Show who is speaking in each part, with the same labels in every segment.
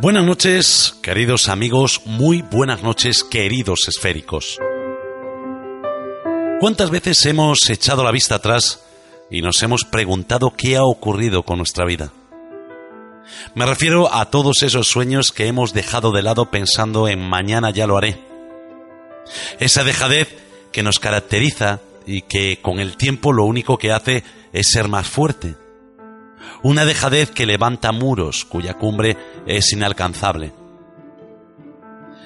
Speaker 1: Buenas noches, queridos amigos, muy buenas noches, queridos esféricos. ¿Cuántas veces hemos echado la vista atrás y nos hemos preguntado qué ha ocurrido con nuestra vida? Me refiero a todos esos sueños que hemos dejado de lado pensando en mañana ya lo haré. Esa dejadez que nos caracteriza y que con el tiempo lo único que hace es ser más fuerte una dejadez que levanta muros cuya cumbre es inalcanzable.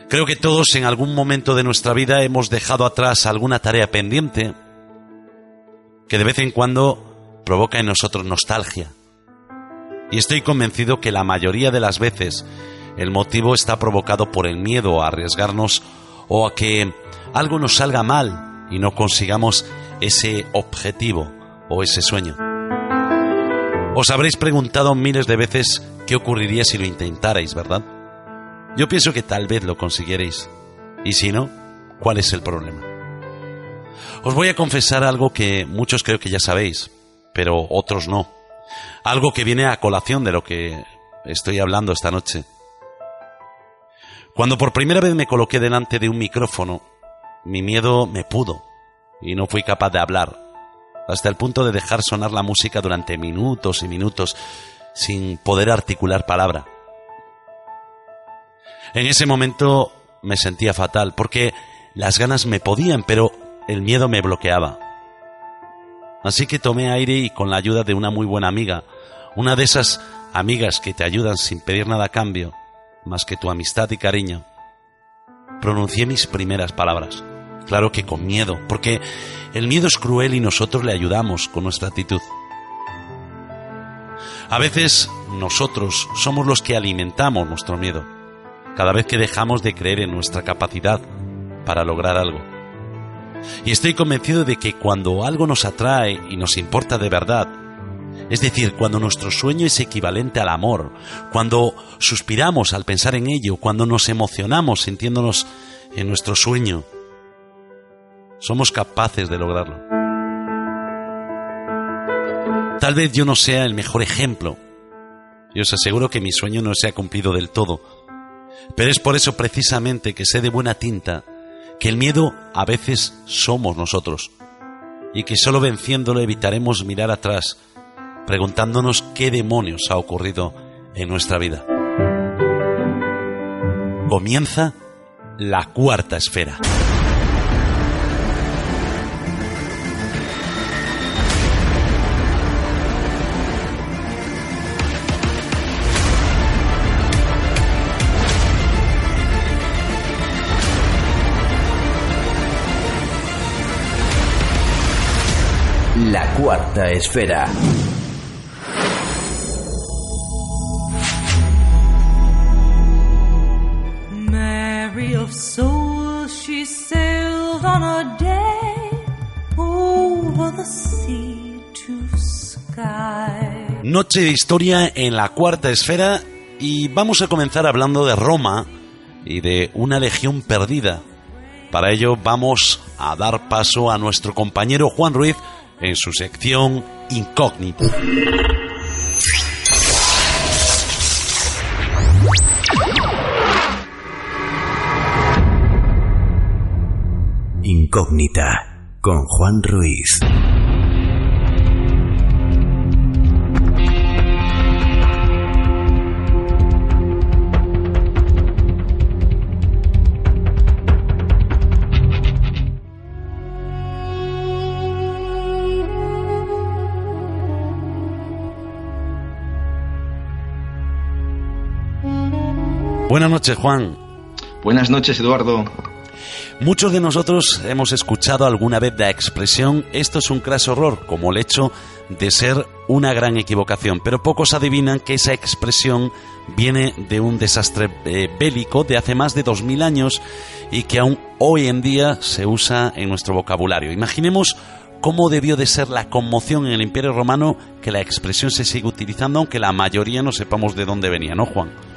Speaker 1: Creo que todos en algún momento de nuestra vida hemos dejado atrás alguna tarea pendiente que de vez en cuando provoca en nosotros nostalgia. Y estoy convencido que la mayoría de las veces el motivo está provocado por el miedo a arriesgarnos o a que algo nos salga mal y no consigamos ese objetivo o ese sueño. Os habréis preguntado miles de veces qué ocurriría si lo intentarais, ¿verdad? Yo pienso que tal vez lo consiguierais. Y si no, ¿cuál es el problema? Os voy a confesar algo que muchos creo que ya sabéis, pero otros no. Algo que viene a colación de lo que estoy hablando esta noche. Cuando por primera vez me coloqué delante de un micrófono, mi miedo me pudo y no fui capaz de hablar hasta el punto de dejar sonar la música durante minutos y minutos sin poder articular palabra. En ese momento me sentía fatal porque las ganas me podían, pero el miedo me bloqueaba. Así que tomé aire y con la ayuda de una muy buena amiga, una de esas amigas que te ayudan sin pedir nada a cambio, más que tu amistad y cariño, pronuncié mis primeras palabras. Claro que con miedo, porque el miedo es cruel y nosotros le ayudamos con nuestra actitud. A veces nosotros somos los que alimentamos nuestro miedo, cada vez que dejamos de creer en nuestra capacidad para lograr algo. Y estoy convencido de que cuando algo nos atrae y nos importa de verdad, es decir, cuando nuestro sueño es equivalente al amor, cuando suspiramos al pensar en ello, cuando nos emocionamos sintiéndonos en nuestro sueño, somos capaces de lograrlo. Tal vez yo no sea el mejor ejemplo. Yo os aseguro que mi sueño no se ha cumplido del todo. Pero es por eso precisamente que sé de buena tinta que el miedo a veces somos nosotros y que solo venciéndolo evitaremos mirar atrás preguntándonos qué demonios ha ocurrido en nuestra vida. Comienza la cuarta esfera.
Speaker 2: Cuarta esfera.
Speaker 3: Mary of soul, she sailed on a day over the sea to sky.
Speaker 1: Noche de historia en la cuarta esfera y vamos a comenzar hablando de Roma y de una legión perdida. Para ello vamos a dar paso a nuestro compañero Juan Ruiz en su sección Incógnito.
Speaker 2: Incógnita con Juan Ruiz.
Speaker 1: Buenas noches, Juan.
Speaker 4: Buenas noches, Eduardo.
Speaker 1: Muchos de nosotros hemos escuchado alguna vez la expresión esto es un craso horror, como el hecho de ser una gran equivocación, pero pocos adivinan que esa expresión viene de un desastre eh, bélico de hace más de 2000 años y que aún hoy en día se usa en nuestro vocabulario. Imaginemos cómo debió de ser la conmoción en el Imperio Romano que la expresión se sigue utilizando, aunque la mayoría no sepamos de dónde venía, ¿no, Juan?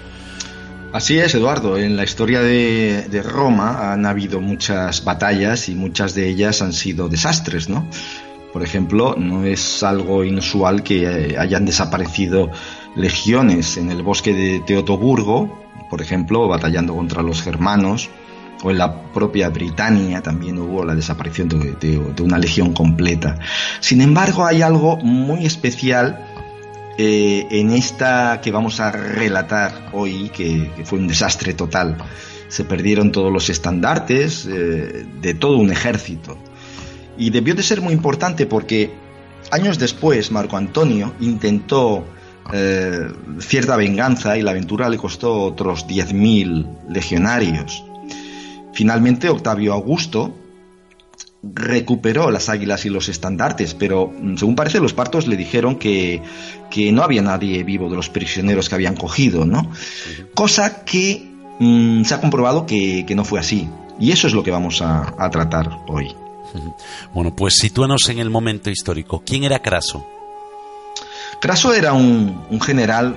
Speaker 4: Así es, Eduardo. En la historia de, Roma han habido muchas batallas y muchas de ellas han sido desastres, ¿no? Por ejemplo, no es algo inusual que eh, hayan desaparecido legiones en el bosque de Teotoburgo, por ejemplo, batallando contra los germanos, o en la propia Britania también hubo la desaparición de una legión completa. Sin embargo, hay algo muy especial eh, en esta que vamos a relatar hoy, que, fue un desastre total, se perdieron todos los estandartes eh, de todo un ejército. Y debió de ser muy importante porque años después Marco Antonio intentó eh, cierta venganza y la aventura le costó otros 10.000 legionarios. Finalmente Octavio Augusto, recuperó las águilas y los estandartes, pero mm, según parece los partos le dijeron que, no había nadie vivo de los prisioneros que habían cogido, ¿no? Cosa que mm, se ha comprobado que, no fue así. Y eso es lo que vamos a, tratar hoy.
Speaker 1: Bueno, pues sitúanos en el momento histórico. ¿Quién era Craso?
Speaker 4: Craso era un, general,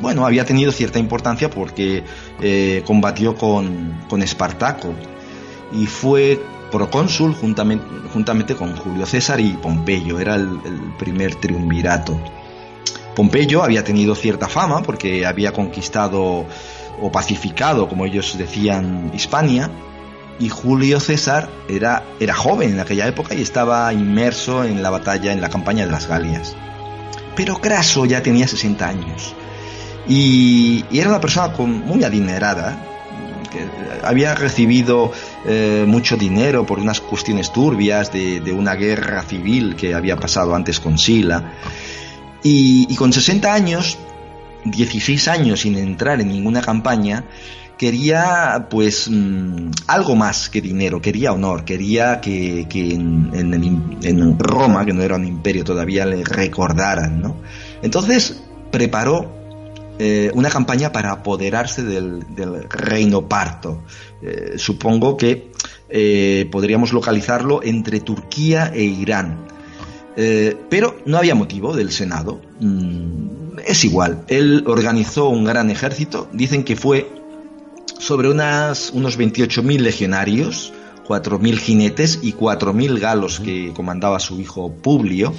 Speaker 4: bueno, había tenido cierta importancia porque eh, combatió con, con Espartaco y fue procónsul juntamente, con Julio César y Pompeyo, era el, primer triunvirato. Pompeyo había tenido cierta fama porque había conquistado o pacificado, como ellos decían, Hispania, y Julio César era, era joven en aquella época y estaba inmerso en la batalla, en la campaña de las Galias. Pero Craso ya tenía 60 años y, y era una persona con, muy adinerada, había recibido eh, mucho dinero por unas cuestiones turbias de, una guerra civil que había pasado antes con Sila. Y, con 60 años, 16 años sin entrar en ninguna campaña, quería pues mm, algo más que dinero, quería honor, quería que, en, Roma, que no era un imperio todavía, le recordaran, ¿no? Entonces preparó eh, una campaña para apoderarse del, reino parto. Eh, supongo que eh, podríamos localizarlo entre Turquía e Irán. pero no había motivo del Senado. Mm, es igual. Él organizó un gran ejército. Dicen que fue sobre unas, unos 28.000 legionarios, 4.000 jinetes y 4.000 galos que comandaba su hijo Publio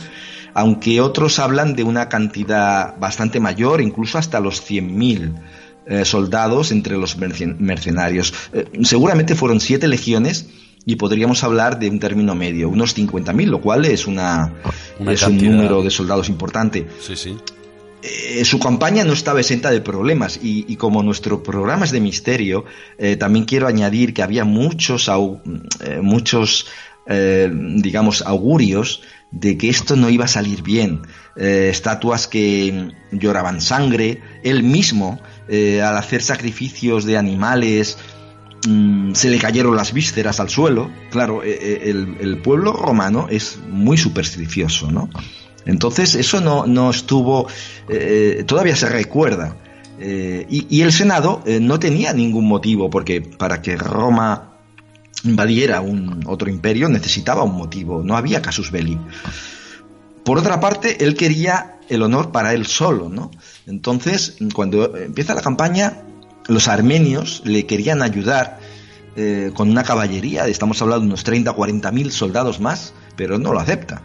Speaker 4: aunque otros hablan de una cantidad bastante mayor, incluso hasta los 100.000 eh, soldados entre los mercenarios. Eh, seguramente fueron siete legiones y podríamos hablar de un término medio, unos 50.000, lo cual es, una, un número de soldados importante.
Speaker 1: Sí, sí.
Speaker 4: Eh, su campaña no estaba exenta de problemas y, como nuestro programa es de misterio, también quiero añadir que había muchos, muchos digamos, augurios de que esto no iba a salir bien. Eh, estatuas que lloraban sangre, él mismo, eh, al hacer sacrificios de animales, mm, se le cayeron las vísceras al suelo. Claro, eh, el, pueblo romano es muy supersticioso, ¿no? Entonces eso no, no estuvo, todavía se recuerda. Y, y, el Senado no tenía ningún motivo, porque para que Roma invadiera un otro imperio necesitaba un motivo, no había casus belli. Por otra parte, él quería el honor para él solo, ¿no? Entonces, cuando empieza la campaña, los armenios le querían ayudar eh, con una caballería, estamos hablando de unos 30 o 40 mil soldados más, pero no lo acepta.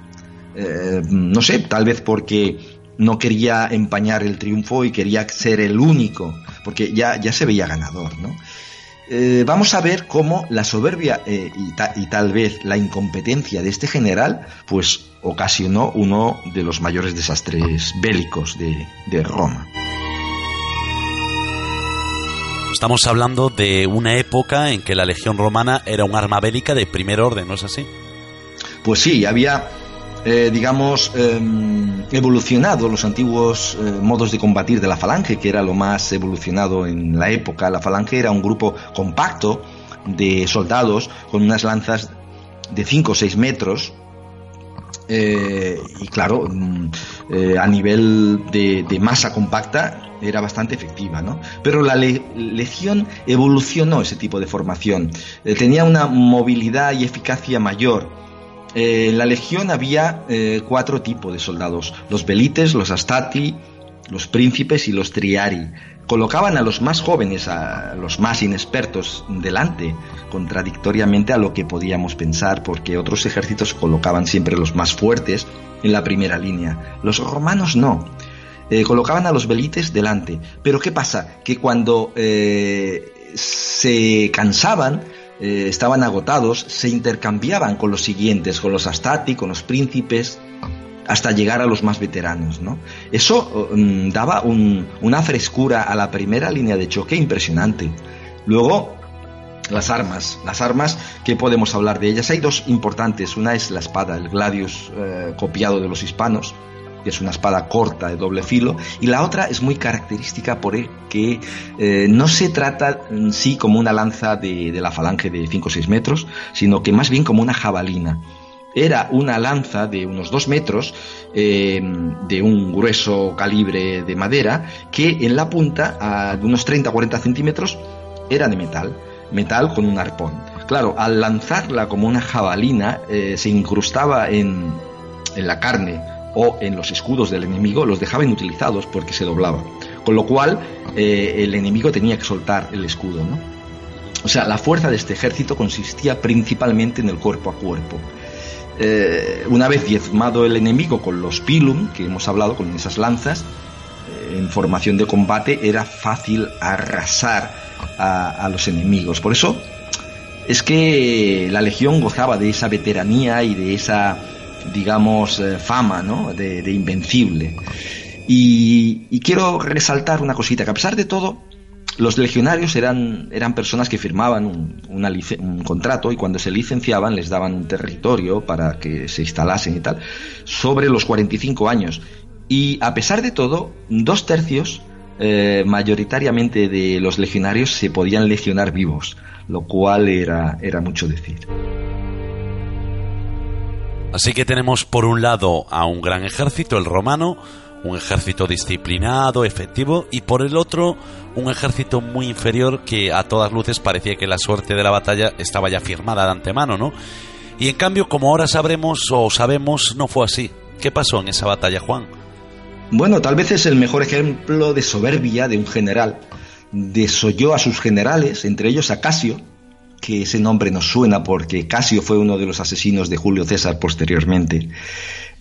Speaker 4: Eh, no sé, tal vez porque no quería empañar el triunfo y quería ser el único, porque ya, ya se veía ganador, ¿no? Eh, vamos a ver cómo la soberbia eh, y, tal vez la incompetencia de este general, pues ocasionó uno de los mayores desastres bélicos de, Roma.
Speaker 1: Estamos hablando de una época en que la legión romana era un arma bélica de primer orden, ¿no es así?
Speaker 4: Pues sí, había eh, digamos, em, evolucionado los antiguos eh, modos de combatir de la falange, que era lo más evolucionado en la época. La falange era un grupo compacto, de soldados con unas lanzas de 5 o 6 metros. eh, y claro, mm, a nivel de, de masa compacta era bastante efectiva, ¿no? Pero la le- legión evolucionó ese tipo de formación. Tenía una movilidad y eficacia mayor. Eh, en la legión había eh, cuatro tipos de soldados: los velites, los astati, los príncipes y los triari. Colocaban a los más jóvenes, a los más inexpertos delante, contradictoriamente a lo que podíamos pensar, porque otros ejércitos colocaban siempre los más fuertes en la primera línea. Los romanos no. Eh, colocaban a los velites delante. Pero ¿qué pasa? Que cuando eh, se cansaban, eh, estaban agotados, se intercambiaban con los siguientes, con los astati, con los príncipes, hasta llegar a los más veteranos. ¿no? Eso mm, daba un- una frescura a la primera línea de choque impresionante. Luego, las armas. Las armas, que podemos hablar de ellas? Hay dos importantes. Una es la espada, el gladius eh, copiado de los hispanos, que es una espada corta de doble filo, y la otra es muy característica por el que eh, no se trata en sí como una lanza de, la falange de 5 o 6 metros, sino que más bien como una jabalina. Era una lanza de unos 2 metros, eh, de un grueso calibre de madera, que en la punta, a de unos 30 o 40 centímetros, era de metal, metal con un arpón. Claro, al lanzarla como una jabalina, eh, se incrustaba en, en la carne o en los escudos del enemigo, los dejaba inutilizados porque se doblaba. Con lo cual, eh, el enemigo tenía que soltar el escudo. O sea, la fuerza de este ejército consistía principalmente en el cuerpo a cuerpo. Eh, una vez diezmado el enemigo con los pilum, que hemos hablado, con esas lanzas, eh, en formación de combate era fácil arrasar a los enemigos. Por eso es que la legión gozaba de esa veteranía y de esa, digamos, eh, fama, ¿no? De, de invencible. Y, y quiero resaltar una cosita, que a pesar de todo, los legionarios eran, eran personas que firmaban un, una un contrato y cuando se licenciaban les daban un territorio para que se instalasen y tal, sobre los 45 años. Y a pesar de todo, dos tercios eh, mayoritariamente de los legionarios se podían legionar vivos, lo cual era, era mucho decir.
Speaker 1: Así que tenemos por un lado a un gran ejército, el romano, un ejército disciplinado, efectivo, y por el otro un ejército muy inferior que a todas luces parecía que la suerte de la batalla estaba ya firmada de antemano, ¿no? Y en cambio, como ahora sabremos o sabemos, no fue así. ¿Qué pasó en esa batalla, Juan?
Speaker 4: Bueno, tal vez es el mejor ejemplo de soberbia de un general. Desoyó a sus generales, entre ellos a Casio, que ese nombre nos suena porque Casio fue uno de los asesinos de Julio César posteriormente.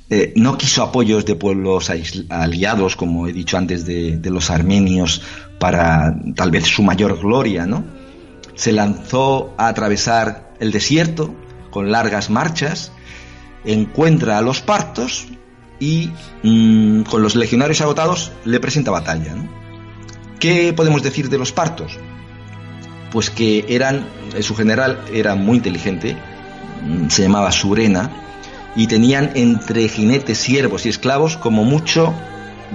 Speaker 4: Eh, no quiso apoyos de pueblos aliados, como he dicho antes, de, los armenios, para tal vez su mayor gloria, ¿no? Se lanzó a atravesar el desierto con largas marchas, encuentra a los partos y mm, con los legionarios agotados le presenta batalla. ¿Qué podemos decir de los partos? Pues que eran, eh, su general era muy inteligente, mm, se llamaba Surena, y tenían entre jinetes, siervos y esclavos como mucho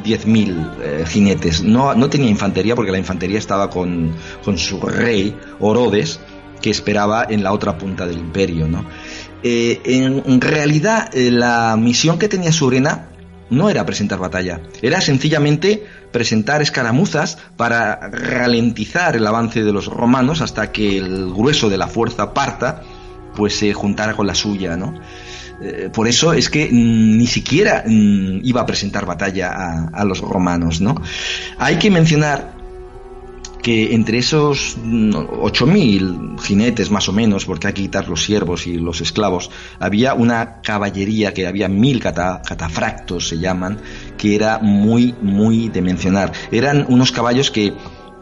Speaker 4: 10.000 eh, jinetes. No, no tenía infantería porque la infantería estaba con, con su rey, Orodes, que esperaba en la otra punta del imperio. ¿no? Eh, en, realidad, eh, la misión que tenía Surena no era presentar batalla, era sencillamente presentar escaramuzas para ralentizar el avance de los romanos hasta que el grueso de la fuerza parta pues se juntara con la suya, ¿no? Eh, por eso es que mm, ni siquiera mm, iba a presentar batalla a, a los romanos, ¿no? Hay que mencionar que entre esos mm, 8.000 jinetes más o menos, porque hay que quitar los siervos y los esclavos, había una caballería que había mil cata- catafractos, se llaman, que era muy, muy de mencionar. Eran unos caballos que,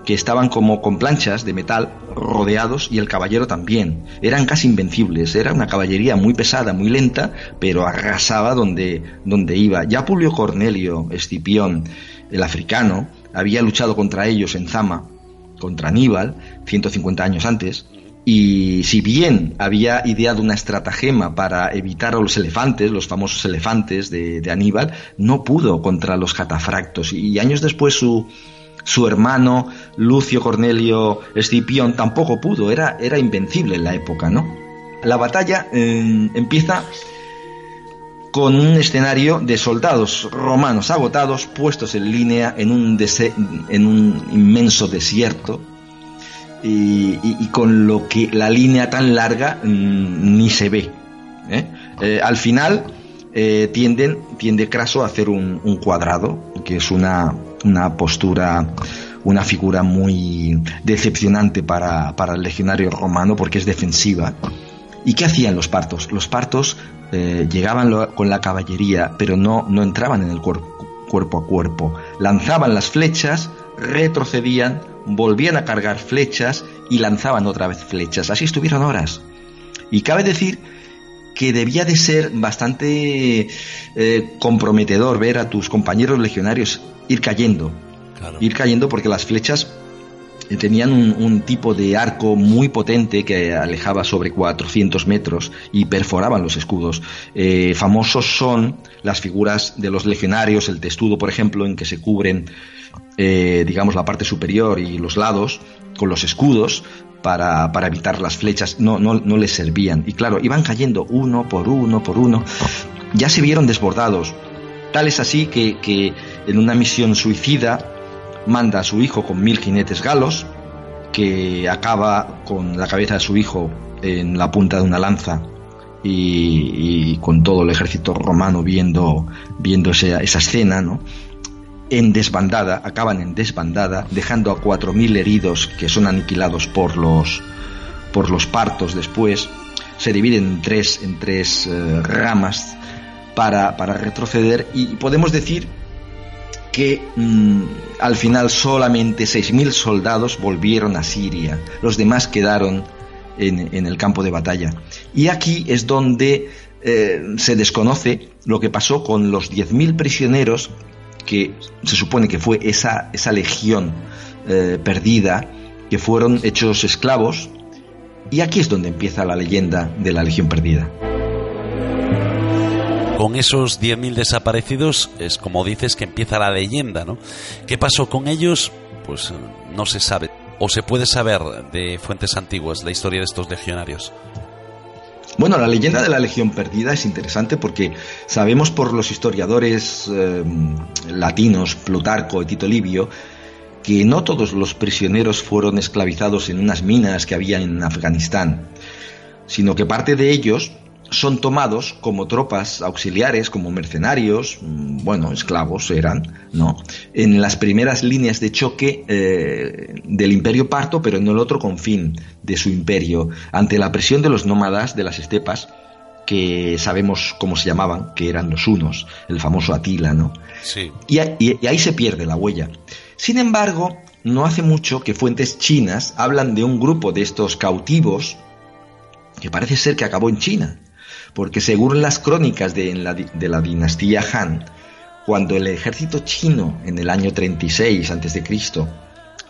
Speaker 4: que estaban como con planchas de metal rodeados y el caballero también. Eran casi invencibles, era una caballería muy pesada, muy lenta, pero arrasaba donde, donde iba. Ya Publio Cornelio Escipión, el africano, había luchado contra ellos en Zama, contra Aníbal, 150 años antes, y si bien había ideado una estratagema para evitar a los elefantes, los famosos elefantes de, Aníbal, no pudo contra los catafractos. Y años después su, Su hermano Lucio Cornelio Escipión tampoco pudo, era, era invencible en la época, ¿no? La batalla eh, empieza con un escenario de soldados romanos agotados puestos en línea en un, en un inmenso desierto y, con lo que la línea tan larga mm, ni se ve. ¿eh? Eh, al final eh, tienden, tiende Craso a hacer un, cuadrado, que es una, una, postura, una figura muy decepcionante para, para el legionario romano porque es defensiva. ¿Y qué hacían los partos? Los partos eh, llegaban con la caballería, pero no, no entraban en el cuerpo a cuerpo. Lanzaban las flechas, retrocedían, volvían a cargar flechas y lanzaban otra vez flechas. Así estuvieron horas. Y cabe decir que debía de ser bastante eh, comprometedor ver a tus compañeros legionarios ir cayendo. Ir cayendo porque las flechas tenían un, tipo de arco muy potente que alejaba sobre 400 metros y perforaban los escudos. Eh, famosos son las figuras de los legionarios, el testudo, por ejemplo, en que se cubren, eh, digamos, la parte superior y los lados con los escudos para, evitar las flechas. No, no, no les servían. Y claro, iban cayendo uno por uno por uno. Ya se vieron desbordados. Tal es así que, que en una misión suicida manda a su hijo con mil jinetes galos, que acaba con la cabeza de su hijo en la punta de una lanza y, con todo el ejército romano viendo, viendo esa, esa escena, ¿no? en desbandada, acaban en desbandada, dejando a cuatro mil heridos que son aniquilados por los, por los partos después. Se dividen en tres, en tres eh, ramas para, para retroceder y podemos decir que mm, al final solamente 6.000 soldados volvieron a Siria, los demás quedaron en, el campo de batalla. Y aquí es donde eh, se desconoce lo que pasó con los 10.000 prisioneros que se supone que fue esa, esa legión eh, perdida, que fueron hechos esclavos. Y aquí es donde empieza la leyenda de la legión perdida.
Speaker 1: Con esos 10.000 desaparecidos es como dices que empieza la leyenda, ¿no? ¿Qué pasó con ellos? Pues no se sabe. ¿O se puede saber de fuentes antiguas la historia de estos legionarios?
Speaker 4: Bueno, la leyenda de la Legión Perdida es interesante porque sabemos por los historiadores eh, latinos, Plutarco y Tito Livio, que no todos los prisioneros fueron esclavizados en unas minas que había en Afganistán, sino que parte de ellos son tomados como tropas auxiliares, como mercenarios, mm, bueno, esclavos eran, ¿no? En las primeras líneas de choque eh, del imperio parto, pero en el otro confín de su imperio, ante la presión de los nómadas de las estepas, que sabemos cómo se llamaban, que eran los unos, el famoso Atila, ¿no?
Speaker 1: Sí.
Speaker 4: Y, y ahí se pierde la huella. Sin embargo, no hace mucho que fuentes chinas hablan de un grupo de estos cautivos que parece ser que acabó en China porque según las crónicas de la, dinastía Han, cuando el ejército chino en el año 36 a.C.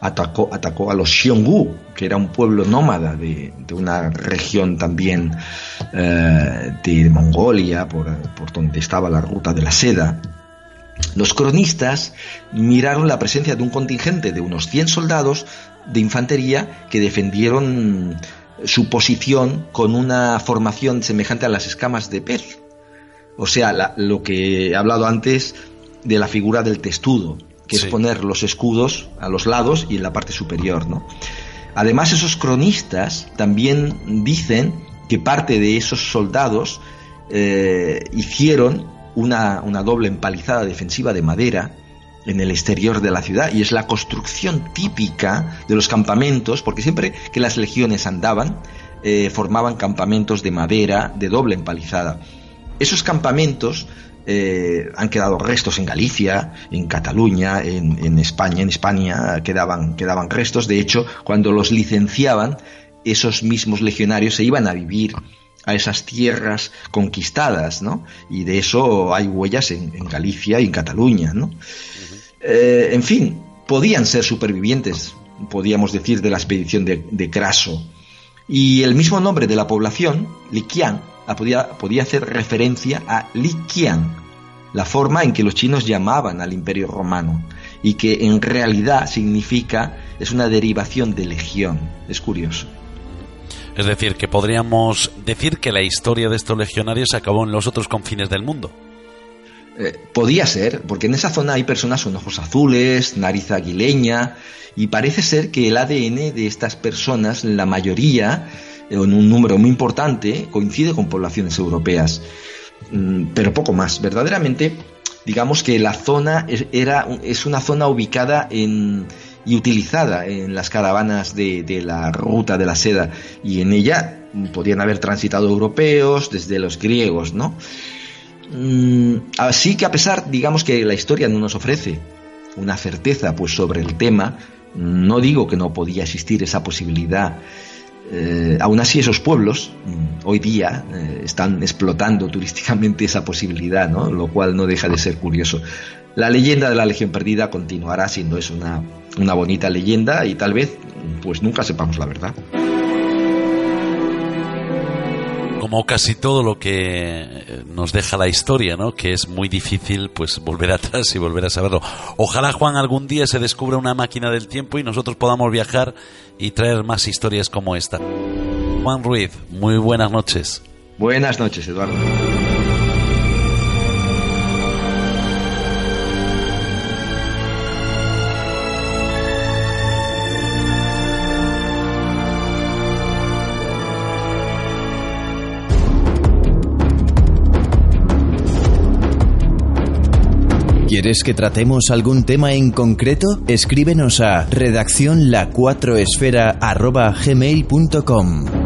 Speaker 4: Atacó, atacó a los Xiongnu, que era un pueblo nómada de, una región también eh, de Mongolia, por, por donde estaba la ruta de la seda, los cronistas miraron la presencia de un contingente de unos 100 soldados de infantería que defendieron su posición con una formación semejante a las escamas de pez. O sea, lo que he hablado antes de la figura del testudo, que es poner los escudos a los lados y en la parte superior, ¿no? Además, esos cronistas también dicen que parte de esos soldados eh, hicieron una, una doble empalizada defensiva de madera en el exterior de la ciudad y es la construcción típica de los campamentos, porque siempre que las legiones andaban, eh, formaban campamentos de madera de doble empalizada. Esos campamentos eh, han quedado restos en Galicia, en Cataluña, en, España, en España quedaban, quedaban restos. De hecho, cuando los licenciaban, esos mismos legionarios se iban a vivir a esas tierras conquistadas, ¿no? Y de eso hay huellas en, en Galicia y en Cataluña, ¿no? Eh, en fin, podían ser supervivientes, podíamos decir, de la expedición de, Craso. Y el mismo nombre de la población, Liquian, podía, podía hacer referencia a Liquian, la forma en que los chinos llamaban al imperio romano. y que en realidad significa, es una derivación de legión. Es curioso.
Speaker 1: Es decir, que podríamos decir que la historia de estos legionarios acabó en los otros confines del mundo.
Speaker 4: Eh, podía ser, porque en esa zona hay personas con ojos azules, nariz aguileña, y parece ser que el ADN de estas personas, la mayoría, en un número muy importante, coincide con poblaciones europeas, mm, pero poco más. Verdaderamente, digamos que la zona es, era, es una zona ubicada en, y utilizada en las caravanas de, de la ruta de la seda, y en ella podían haber transitado europeos, desde los griegos, ¿no? Mm, así que a pesar, digamos que la historia no nos ofrece una certeza pues sobre el tema, no digo que no podía existir esa posibilidad. Eh, aún así esos pueblos mm, hoy día eh, están explotando turísticamente esa posibilidad, ¿no? lo cual no deja de ser curioso. La leyenda de la Legión Perdida continuará siendo es una, una bonita leyenda y tal vez pues nunca sepamos la verdad
Speaker 1: como casi todo lo que eh, nos deja la historia, ¿no? Que es muy difícil, pues, volver atrás y volver a saberlo. Ojalá, Juan, algún día se descubra una máquina del tiempo y nosotros podamos viajar y traer más historias como esta. Juan Ruiz, muy buenas noches.
Speaker 4: Buenas noches, Eduardo.
Speaker 2: ¿Quieres que tratemos algún tema en concreto? Escríbenos a redacciónla4esfera.gmail.com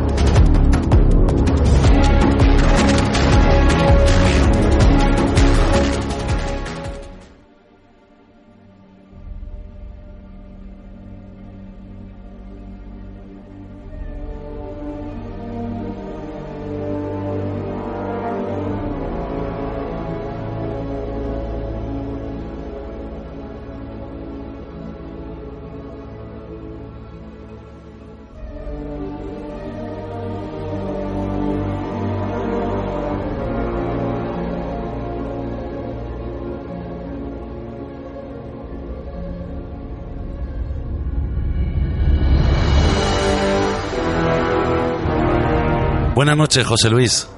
Speaker 1: Buenas noches, José Luis.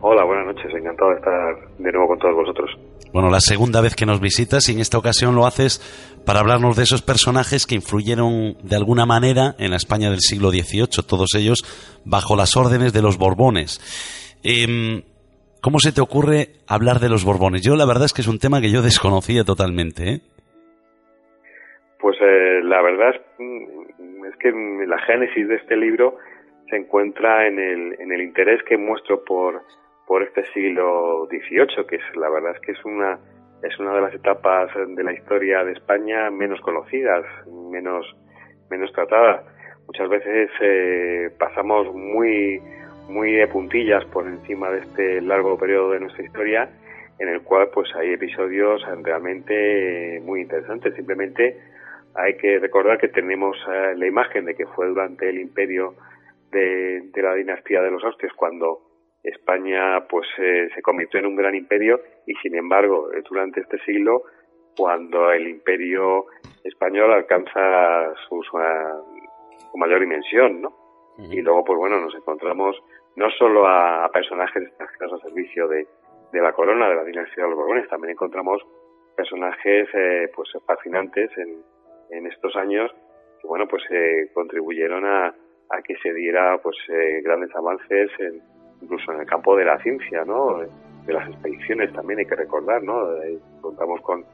Speaker 5: Hola, buenas noches. Encantado de estar de nuevo con todos vosotros.
Speaker 1: Bueno, la segunda vez que nos visitas y en esta ocasión lo haces para hablarnos de esos personajes que influyeron de alguna manera en la España del siglo XVIII, todos ellos bajo las órdenes de los Borbones. Em, ¿Cómo se te ocurre hablar de los Borbones? Yo la verdad es que es un tema que yo desconocía totalmente. ¿eh?
Speaker 5: Pues eh, la verdad es, mm, es que la génesis de este libro se encuentra en el, en el interés que muestro por, por este siglo XVIII, que es la verdad es que es una es una de las etapas de la historia de España menos conocidas, menos menos tratadas. Muchas veces eh, pasamos muy muy de puntillas por encima de este largo periodo de nuestra historia, en el cual pues hay episodios realmente muy interesantes. Simplemente hay que recordar que tenemos eh, la imagen de que fue durante el Imperio de, la dinastía de los Austrias cuando España pues eh, se convirtió en un gran imperio y sin embargo eh, durante este siglo cuando el imperio español alcanza su, su, mayor dimensión ¿no? y luego pues bueno nos encontramos no solo a, personajes extranjeros al servicio de, de, la corona de la dinastía de los Borbones también encontramos personajes eh, pues fascinantes en, en estos años que bueno pues contribuyeron a, a que se diera pues eh, grandes avances en, incluso en el campo de la ciencia, ¿no? De las expediciones también hay que recordar, ¿no? Eh, contamos con,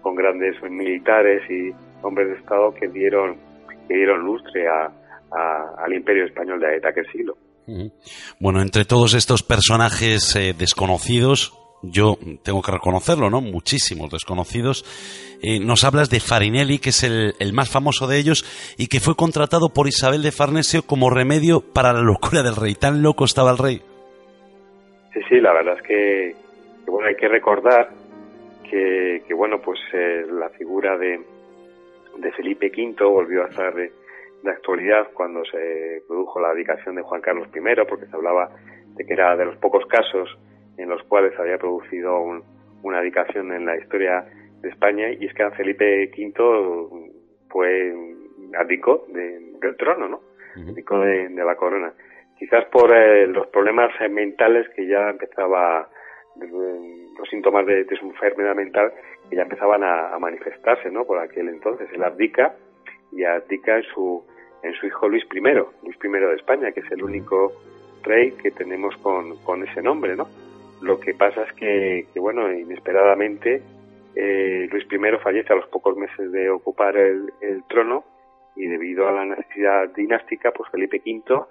Speaker 5: con grandes militares y hombres de Estado que dieron que dieron lustre a, al Imperio español de, aquel siglo.
Speaker 1: Bueno, entre todos estos personajes eh, desconocidos, yo tengo que reconocerlo, ¿no? Muchísimos desconocidos. Eh, nos hablas de Farinelli, que es el, el, más famoso de ellos y que fue contratado por Isabel de Farnesio como remedio para la locura del rey. Tan loco estaba el rey.
Speaker 5: Sí, sí, la verdad es que, bueno, hay que recordar que, que bueno, pues eh, la figura de, de Felipe V volvió a estar de, de actualidad cuando se produjo la abdicación de Juan Carlos I, porque se hablaba de que era de los pocos casos en los cuales había producido una dedicación en la historia de España y es que Felipe V fue abdicó del trono, ¿no? Abdicó de, la corona. Quizás por eh, los problemas mentales que ya empezaba, los síntomas de, su enfermedad mental que ya empezaban a, manifestarse, ¿no? Por aquel entonces. Él abdica y abdica en su, en su hijo Luis I, Luis I de España, que es el único rey que tenemos con, con ese nombre, ¿no? Lo que pasa es que, que bueno, inesperadamente eh, Luis I fallece a los pocos meses de ocupar el, trono y debido a la necesidad dinástica, pues Felipe V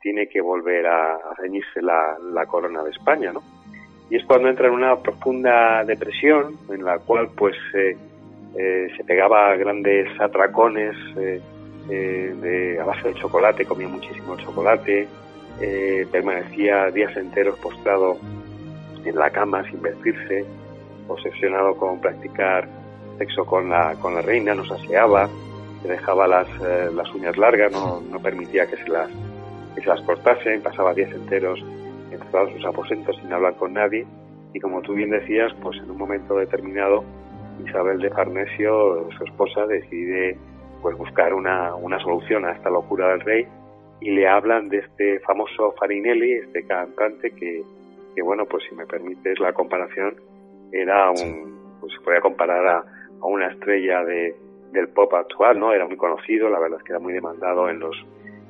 Speaker 5: tiene que volver a, ceñirse la, corona de España, ¿no? Y es cuando entra en una profunda depresión en la cual pues eh, eh, se pegaba grandes atracones de, a base de chocolate, comía muchísimo chocolate, permanecía días enteros postrado en la cama sin vestirse, obsesionado con practicar sexo con la, con la reina, nos aseaba, se dejaba las, eh, las uñas largas, no, no permitía que se las, que se las cortasen, pasaba días enteros encerrado en sus aposentos sin hablar con nadie. Y como tú bien decías, pues en un momento determinado Isabel de Farnesio, su esposa, decide pues buscar una, una solución a esta locura del rey y le hablan de este famoso Farinelli, este cantante que, que bueno, pues si me permites la comparación, era un, pues se podía comparar a, una estrella de, del pop actual, ¿no? Era muy conocido, la verdad es que era muy demandado en los,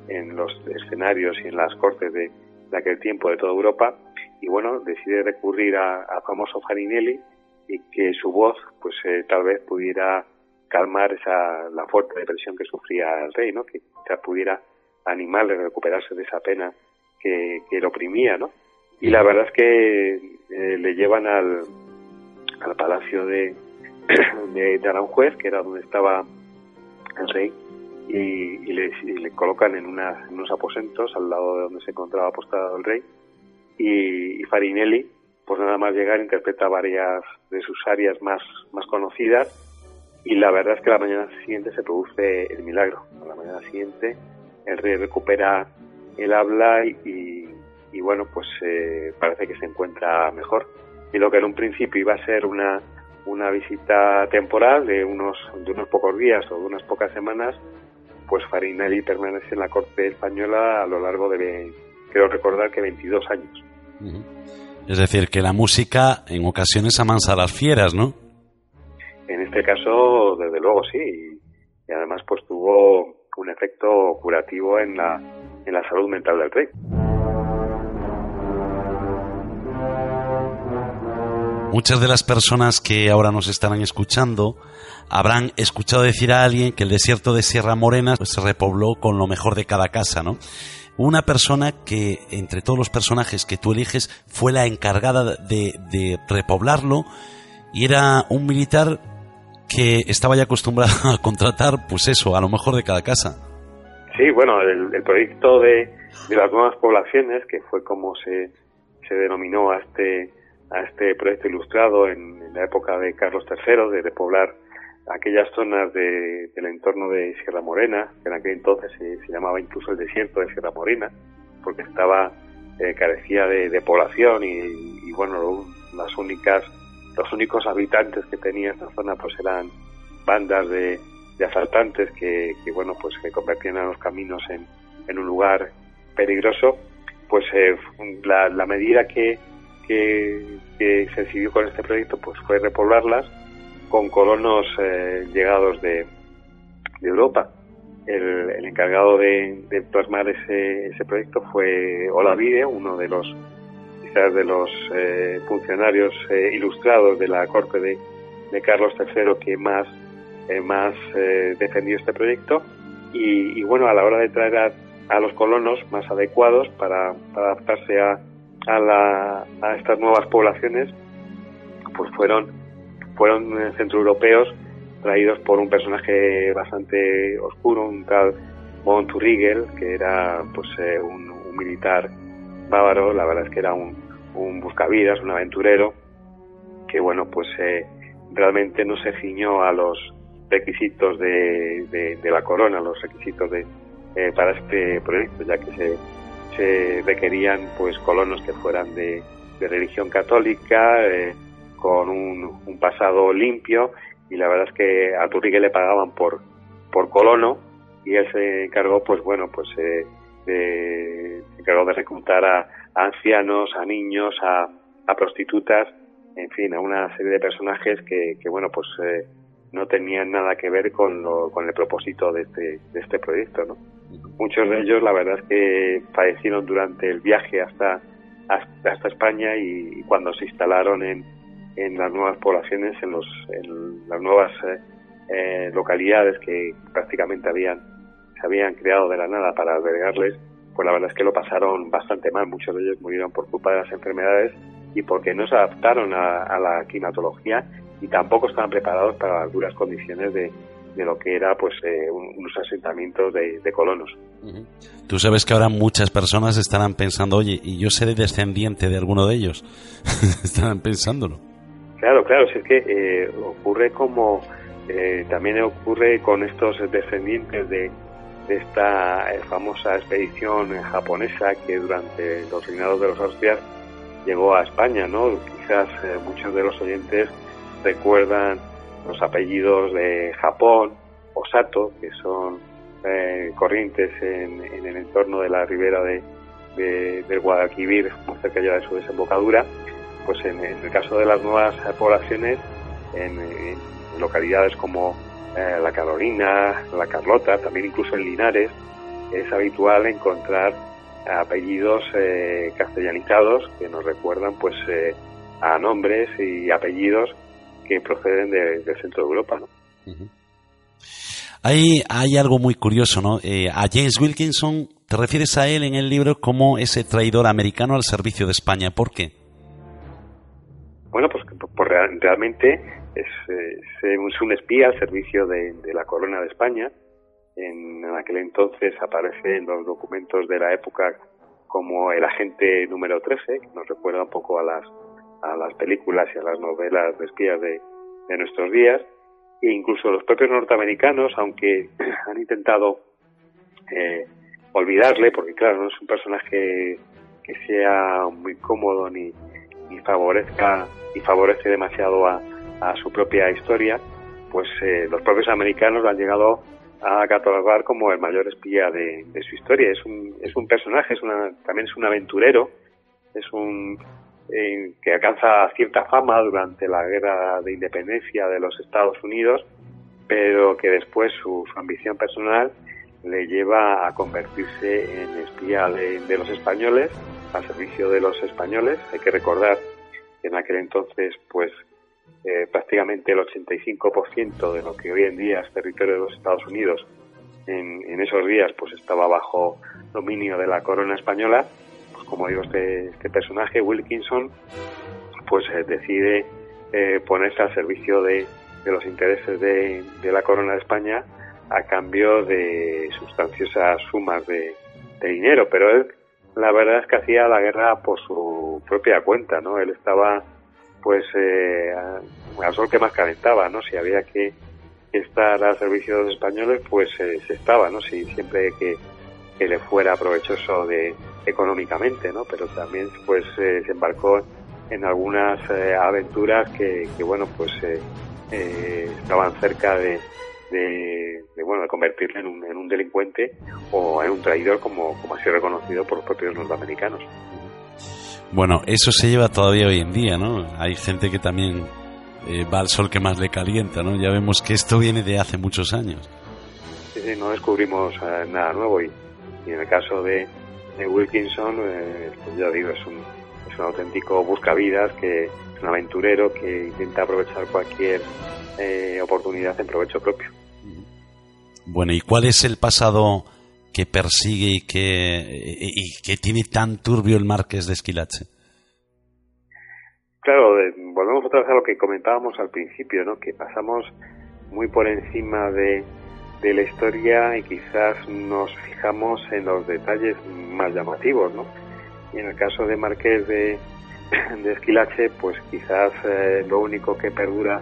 Speaker 5: en los escenarios y en las cortes de, de aquel tiempo de toda Europa y bueno, decide recurrir a, a famoso Farinelli y que su voz pues eh, tal vez pudiera calmar esa la fuerte depresión que sufría el rey, ¿no? Que pudiera animarle a recuperarse de esa pena que, que lo oprimía, ¿no? Y la verdad es que eh, le llevan al, al palacio de, de, Aranjuez, que era donde estaba el rey, y, le, colocan en, unos aposentos al lado de donde se encontraba apostado el rey. Y, Farinelli, pues nada más llegar, interpreta varias de sus áreas más, más conocidas. Y la verdad es que la mañana siguiente se produce el milagro. A la mañana siguiente el rey recupera el habla y, y bueno, pues eh, parece que se encuentra mejor y lo que en un principio iba a ser una, una visita temporal de unos, de unos pocos días o de unas pocas semanas, pues Farinelli permanece en la corte española a lo largo de, creo recordar que 22 años.
Speaker 1: Es decir, que la música en ocasiones amansa a las fieras, ¿no?
Speaker 5: En este caso, desde luego sí. Y además, pues tuvo un efecto curativo en la, en la salud mental del rey.
Speaker 1: Muchas de las personas que ahora nos estarán escuchando habrán escuchado decir a alguien que el desierto de Sierra Morena se repobló con lo mejor de cada casa, ¿no? Una persona que, entre todos los personajes que tú eliges, fue la encargada de, repoblarlo y era un militar que estaba ya acostumbrado a contratar, pues eso, a lo mejor de cada casa.
Speaker 5: Sí, bueno, el, proyecto de, las nuevas poblaciones, que fue como se, se denominó a este, a este proyecto ilustrado en, la época de Carlos III, de repoblar aquellas zonas de, del entorno de Sierra Morena, que en aquel entonces se, llamaba incluso el desierto de Sierra Morena, porque estaba eh, carecía de, población y, bueno, las únicas, los únicos habitantes que tenía esta zona pues eran bandas de, asaltantes que, bueno, pues que convertían a los caminos en, en un lugar peligroso, pues eh, la medida que que, se decidió con este proyecto pues fue repoblarlas con colonos eh, llegados de, Europa. El, encargado de, plasmar ese, ese, proyecto fue Olavide, uno de los quizás de los eh, funcionarios eh, ilustrados de la corte de, Carlos III que más más defendió este proyecto y, bueno a la hora de traer a, los colonos más adecuados para adaptarse a, a, la, a estas nuevas poblaciones pues fueron fueron eh, centroeuropeos traídos por un personaje bastante oscuro, un tal Monturrigel, que era pues eh, un, militar bávaro, la verdad es que era un, un buscavidas, un aventurero, que bueno, pues eh, realmente no se ciñó a los requisitos de, de, la corona, los requisitos de, para este proyecto, ya que se se requerían pues colonos que fueran de, religión católica, eh, con un, pasado limpio y la verdad es que a Turrique le pagaban por, por colono y él se encargó, pues bueno, pues eh, de, se encargó de reclutar a, ancianos, a niños, a, a, prostitutas, en fin, a una serie de personajes que, que bueno, pues eh, no tenían nada que ver con, lo, con el propósito de este, de este proyecto, ¿no? Muchos de ellos, la verdad es que fallecieron durante el viaje hasta, hasta, España y, cuando se instalaron en, en las nuevas poblaciones, en, los, en las nuevas eh, eh, localidades que prácticamente habían, se habían creado de la nada para albergarles, pues la verdad es que lo pasaron bastante mal. Muchos de ellos murieron por culpa de las enfermedades y porque no se adaptaron a, la climatología y tampoco estaban preparados para las duras condiciones de, de lo que era pues eh, unos asentamientos de, colonos.
Speaker 1: Tú sabes que ahora muchas personas estarán pensando, oye, y yo seré descendiente de alguno de ellos. estarán pensándolo.
Speaker 5: Claro, claro, si es que eh, ocurre como eh, también ocurre con estos descendientes de, esta eh, famosa expedición japonesa que durante los reinados de los Austrias llegó a España, ¿no? Quizás eh, muchos de los oyentes recuerdan los apellidos de Japón o Sato, que son corrientes en, el entorno de la ribera de, del Guadalquivir, muy cerca ya de su desembocadura. Pues en, el caso de las nuevas poblaciones, en localidades como eh, La Carolina, La Carlota, también incluso en Linares, es habitual encontrar apellidos eh, castellanizados que nos recuerdan pues eh, a nombres y apellidos que proceden del centro de Europa. ¿no?
Speaker 1: hay, hay algo muy curioso, ¿no? a James Wilkinson te refieres a él en el libro como ese traidor americano al servicio de España. ¿Por qué?
Speaker 5: Bueno, pues, pues realmente es, un espía al servicio de, la corona de España. En, aquel entonces aparece en los documentos de la época como el agente número 13, que nos recuerda un poco a las, a las películas y a las novelas de espías de, nuestros días. E incluso los propios norteamericanos, aunque han intentado eh, olvidarle, porque claro, no es un personaje que sea muy cómodo ni, ni favorezca y favorece demasiado a, a su propia historia, pues eh, los propios americanos lo han llegado a catalogar como el mayor espía de, su historia. Es un, es un personaje, es una, también es un aventurero, es un eh, que alcanza cierta fama durante la guerra de independencia de los Estados Unidos, pero que después su, ambición personal le lleva a convertirse en espía de, de los españoles, al servicio de los españoles. Hay que recordar que en aquel entonces, pues eh, prácticamente el 85% de lo que hoy en día es territorio de los Estados Unidos, en, esos días pues estaba bajo dominio de la corona española, como digo, este, este personaje, Wilkinson, pues eh, decide eh, ponerse al servicio de, los intereses de, la corona de España a cambio de sustanciosas sumas de, de dinero, pero él la verdad es que hacía la guerra por su propia cuenta, ¿no? Él estaba pues eh, al sol que más calentaba, ¿no? Si había que estar al servicio de los españoles, pues eh, se estaba, ¿no? Si siempre que, le fuera provechoso de económicamente, ¿no? Pero también, pues, eh, se embarcó en algunas eh, aventuras que, bueno, pues estaban cerca de, de, bueno, de convertirle en un, en un delincuente o en un traidor, como, como ha sido reconocido por los propios norteamericanos.
Speaker 1: Bueno, eso se lleva todavía hoy en día, ¿no? Hay gente que también eh, va al sol que más le calienta, ¿no? Ya vemos que esto viene de hace muchos años.
Speaker 5: Sí, sí, no descubrimos eh, nada nuevo y, en el caso de, Wilkinson, eh, pues ya digo, es un, es un auténtico buscavidas, que es un aventurero que intenta aprovechar cualquier oportunidad en provecho propio.
Speaker 1: Bueno, ¿y cuál es el pasado que persigue y que, y que tiene tan turbio el Marqués de Esquilache?
Speaker 5: Claro, volvemos otra vez a lo que comentábamos al principio, ¿no? Que pasamos muy por encima de, de la historia y quizás nos fijamos en los detalles más llamativos, ¿no? Y en el caso de Marqués de, de Esquilache, pues quizás eh, lo único que perdura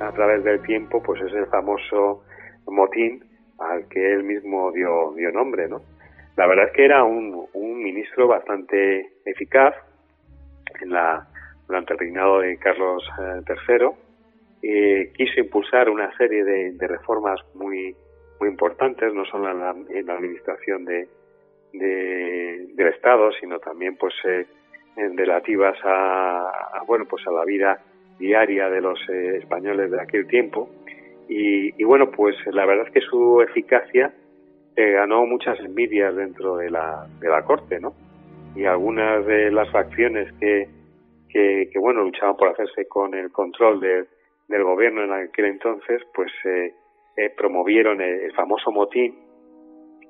Speaker 5: a través del tiempo, pues es el famoso motín al que él mismo dio, dio nombre, ¿no? La verdad es que era un, un ministro bastante eficaz en la durante el reinado de Carlos III, eh, quiso impulsar una serie de, reformas muy muy importantes, no solo en la, administración de, del Estado, sino también pues eh, relativas a, bueno pues a la vida diaria de los eh, españoles de aquel tiempo y, y, bueno pues la verdad es que su eficacia ganó muchas envidias dentro de la, de la corte, ¿no? Y algunas de las facciones que, que, que bueno luchaban por hacerse con el control de, del gobierno en aquel entonces, pues eh, eh promovieron el, famoso motín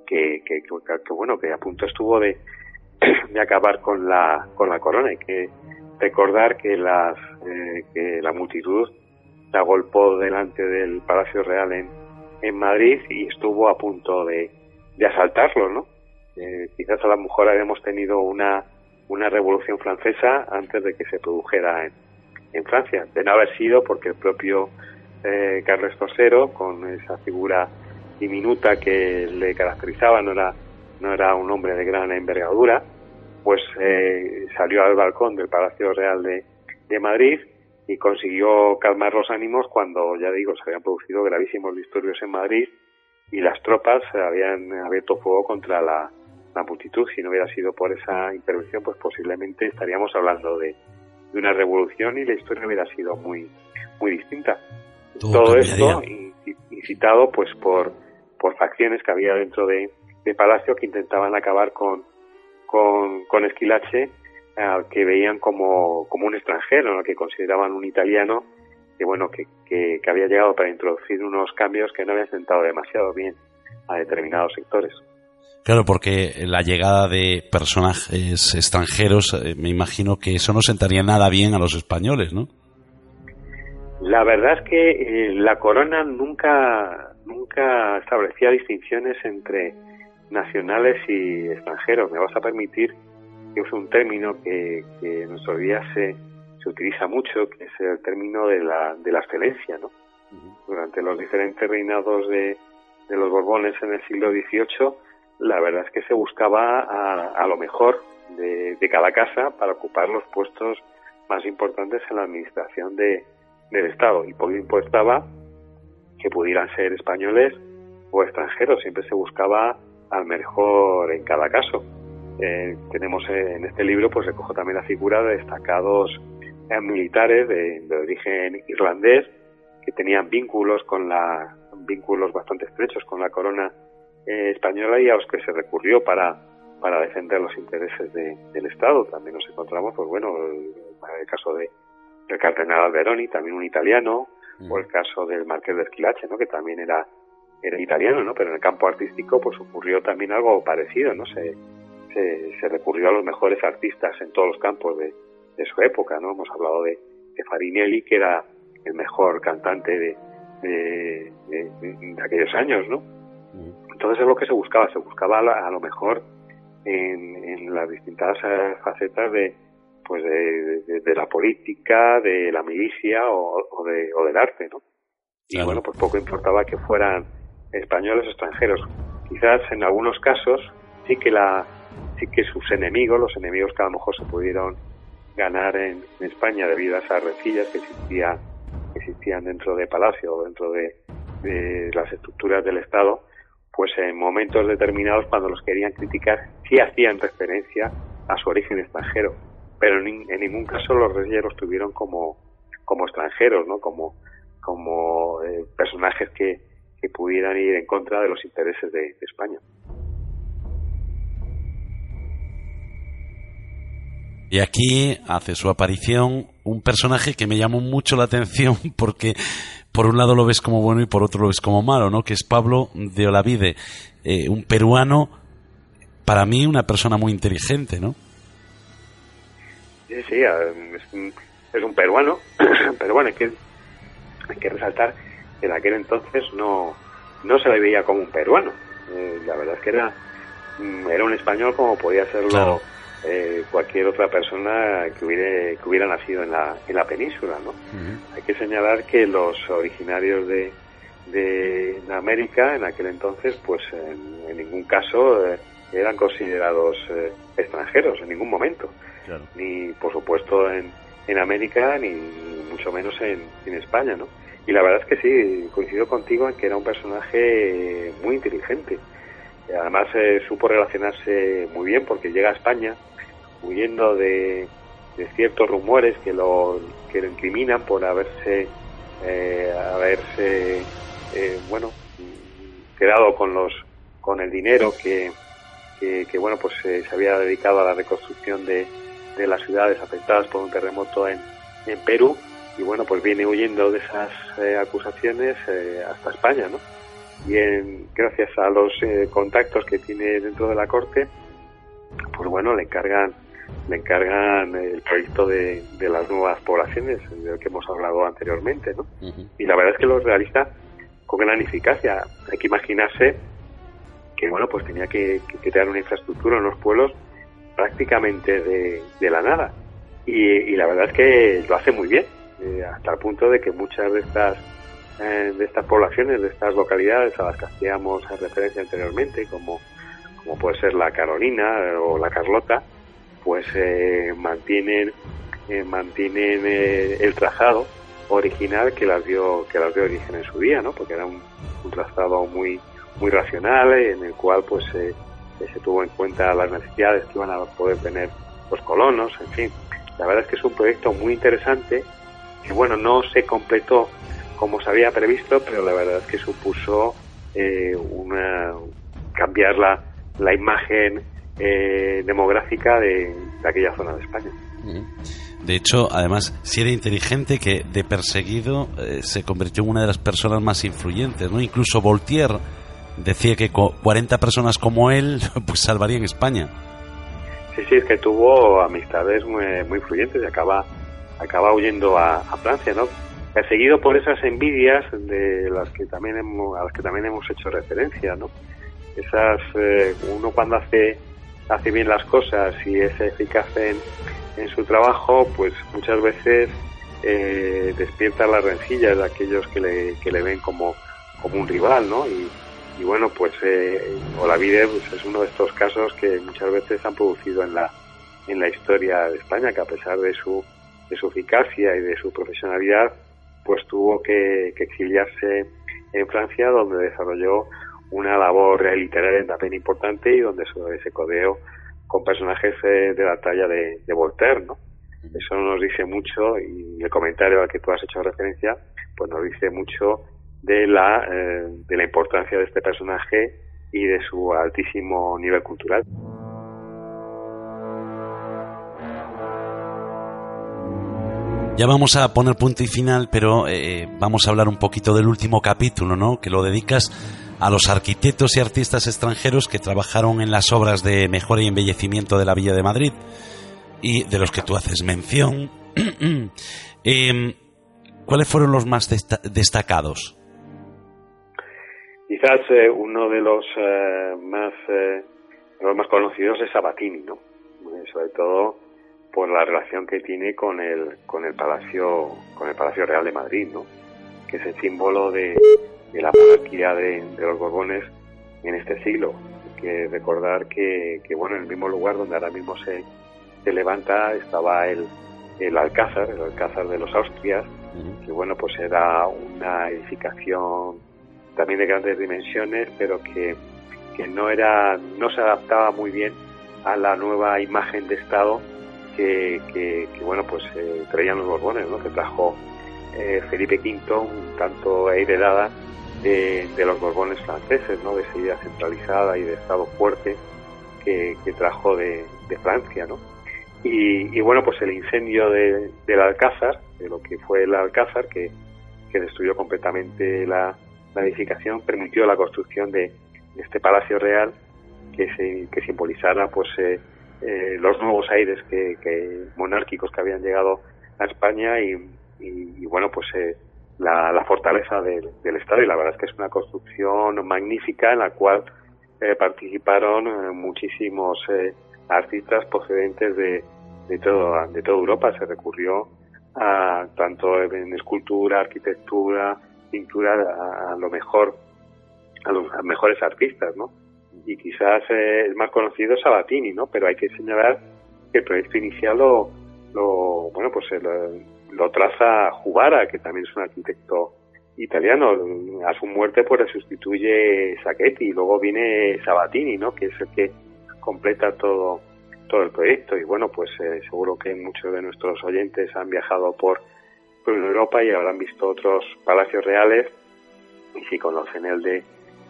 Speaker 5: que, que, que, bueno que a punto estuvo de, de acabar con la con la corona. Hay que recordar que las eh, que la multitud se agolpó delante del Palacio Real en, en Madrid y estuvo a punto de, de asaltarlo, ¿no? Eh, quizás a lo mejor habíamos tenido una una revolución francesa antes de que se produjera en, en Francia, de no haber sido porque el propio eh, Carlos III, con esa figura diminuta que le caracterizaba, no era, no era un hombre de gran envergadura, pues eh, salió al balcón del Palacio Real de, Madrid y consiguió calmar los ánimos cuando, ya digo, se habían producido gravísimos disturbios en Madrid y las tropas habían abierto fuego contra la, la multitud. Si no hubiera sido por esa intervención, pues posiblemente estaríamos hablando de, de una revolución y la historia hubiera sido muy muy distinta. Todo, esto incitado pues por, por facciones que había dentro de, de Palacio que intentaban acabar con, con, con Esquilache, al que veían como, como un extranjero, ¿no? que consideraban un italiano que bueno que, que, que había llegado para introducir unos cambios que no habían sentado demasiado bien a determinados sectores.
Speaker 1: Claro, porque la llegada de personajes extranjeros, eh, me imagino que eso no sentaría nada bien a los españoles, ¿no?
Speaker 5: La verdad es que eh, la corona nunca, nunca establecía distinciones entre nacionales y extranjeros. Me vas a permitir que use un término que, que en nuestros días se, se utiliza mucho, que es el término de la, de la excelencia, ¿no? Durante los diferentes reinados de, de los Borbones en el siglo XVIII, la verdad es que se buscaba a, lo mejor de, cada casa para ocupar los puestos más importantes en la administración de, del Estado. Y por impostaba que pudieran ser españoles o extranjeros. Siempre se buscaba al mejor en cada caso. Eh, tenemos en este libro, pues recojo también la figura de destacados eh, militares de, de, origen irlandés que tenían vínculos con la vínculos bastante estrechos con la corona eh, española y a los que se recurrió para, para defender los intereses del Estado. También nos encontramos, pues bueno, el, caso de del cardenal Alberoni, también un italiano, o el caso del marqués de Esquilache, ¿no? que también era, era italiano, ¿no? pero en el campo artístico pues ocurrió también algo parecido, ¿no? Se, se, recurrió a los mejores artistas en todos los campos de, de su época, ¿no? Hemos hablado de, de Farinelli, que era el mejor cantante de, de, de, aquellos años, ¿no? Entonces es lo que se buscaba, se buscaba a lo mejor en, las distintas eh, facetas de pues de, la política, de la milicia o, de, o del arte, ¿no? Y bueno, pues poco importaba que fueran españoles o extranjeros. Quizás en algunos casos sí que la sí que sus enemigos, los enemigos que a lo mejor se pudieron ganar en, España debido a esas recillas que existían existían dentro de Palacio o dentro de las estructuras del Estado, pues en momentos determinados cuando los querían criticar sí hacían referencia a su origen extranjero, pero en, ningún caso los reyes los tuvieron como, como extranjeros, ¿no? Como, como eh, personajes que, que, pudieran ir en contra de los intereses de, España.
Speaker 1: Y aquí hace su aparición un personaje que me llamó mucho la atención porque por un lado lo ves como bueno y por otro lo ves como malo, ¿no? Que es Pablo de Olavide, eh, un peruano, para mí una persona muy inteligente, ¿no?
Speaker 5: Sí, sí, es un, peruano, pero bueno, hay que, hay que resaltar que en aquel entonces no, no se le veía como un peruano. Eh, la verdad es que era, mm, era un español como podía serlo eh, cualquier otra persona que hubiera, que hubiera nacido en la, en la península. ¿no? Hay que señalar que los originarios de, de, América en aquel entonces, pues en, ningún caso eh, eran considerados eh, extranjeros, en ningún momento. Ni, por supuesto, en, en América ni mucho menos en, en España, ¿no? Y la verdad es que sí, coincido contigo en que era un personaje muy inteligente. Además eh, supo relacionarse muy bien porque llega a España huyendo de, ciertos rumores que lo, que lo incriminan por haberse, eh, haberse eh, bueno, quedado con los con el dinero que, que, bueno pues se había dedicado a la reconstrucción de, de las ciudades afectadas por un terremoto en, en Perú y bueno, pues viene huyendo de esas eh, acusaciones eh, hasta España, ¿no? Y en, gracias a los eh, contactos que tiene dentro de la corte, pues bueno, le encargan le encargan el proyecto de, de las nuevas poblaciones del que hemos hablado anteriormente, ¿no? Y la verdad es que lo realiza con gran eficacia. Hay que imaginarse que bueno, pues tenía que, que crear una infraestructura en los pueblos prácticamente de, la nada. Y, y, la verdad es que lo hace muy bien. Eh, hasta el punto de que muchas de estas eh, de estas poblaciones, de estas localidades a las que hacíamos referencia anteriormente, como, como puede ser la Carolina o la Carlota, pues eh, mantienen mantienen el trazado original que las dio que las dio origen en su día, ¿no? Porque era un, trazado muy muy racional en el cual pues se tuvo en cuenta las necesidades que iban a poder tener los colonos, en fin. La verdad es que es un proyecto muy interesante que bueno, no se completó como se había previsto, pero la verdad es que supuso eh, cambiar la, la imagen eh, demográfica de, aquella zona de España.
Speaker 1: De hecho, además, si era inteligente que de perseguido eh, se convirtió en una de las personas más influyentes, ¿no? Incluso Voltaire decía que 40 personas como él pues salvarían España.
Speaker 5: Sí, sí, es que tuvo amistades muy, muy influyentes y acaba acaba huyendo a, Francia, ¿no? Perseguido por esas envidias de las que también hemos, a las que también hemos hecho referencia, ¿no? Esas, eh, uno cuando hace, hace bien las cosas y es eficaz en, en su trabajo, pues muchas veces eh, despierta las rencillas de aquellos que le, que le ven como, como un rival, ¿no? Y, y bueno, pues eh, Olavide pues, es uno de estos casos que muchas veces han producido en la, en la historia de España, que a pesar de su de su eficacia y de su profesionalidad, pues tuvo que, exiliarse en Francia, donde desarrolló una labor literaria también importante y donde se, codeó con personajes eh, de la talla de, Voltaire, ¿no? Eso nos dice mucho y el comentario al que tú has hecho referencia, pues nos dice mucho de la, eh, de la importancia de este personaje y de su altísimo nivel cultural.
Speaker 1: Ya vamos a poner punto y final, pero eh, vamos a hablar un poquito del último capítulo, ¿no? Que lo dedicas a los arquitectos y artistas extranjeros que trabajaron en las obras de mejora y embellecimiento de la Villa de Madrid y de los que tú haces mención. Em, ¿Cuáles fueron los más destacados?
Speaker 5: Quizás eh, uno de los eh, más los más conocidos es Sabatini, ¿no? sobre todo por la relación que tiene con el con el palacio con el palacio real de Madrid no que es el símbolo de, la monarquía de, los Borbones en este siglo. Hay que recordar que, que, bueno en el mismo lugar donde ahora mismo se, se levanta estaba el, el alcázar el alcázar de los Austrias que bueno pues era una edificación también de grandes dimensiones pero que, que no era no se adaptaba muy bien a la nueva imagen de estado que, bueno, pues eh, traían los Borbones, ¿no? Que trajo eh, Felipe V, un tanto heredada de, de, los Borbones franceses, ¿no? De esa idea centralizada y de Estado fuerte que, trajo de, Francia, ¿no? Y, bueno, pues el incendio de, del Alcázar, de lo que fue el Alcázar, que, que destruyó completamente la, edificación, permitió la construcción de, este palacio real que, se, que simbolizara pues eh, eh, los nuevos aires que, monárquicos que habían llegado a España y, bueno, pues eh, la, fortaleza del, Estado y la verdad es que es una construcción magnífica en la cual eh, participaron muchísimos artistas procedentes de, de, todo, de toda Europa. Se recurrió a tanto en escultura, arquitectura, pintura, a, lo mejor, a los mejores artistas, ¿no? y quizás eh, el más conocido es Sabatini, ¿no? Pero hay que señalar que el proyecto inicial lo, lo, bueno, pues lo, traza Jubara, que también es un arquitecto italiano. A su muerte pues le sustituye Sacchetti y luego viene Sabatini, ¿no? Que es el que completa todo todo el proyecto y bueno pues eh, seguro que muchos de nuestros oyentes han viajado por, por Europa y habrán visto otros palacios reales. Y si conocen el de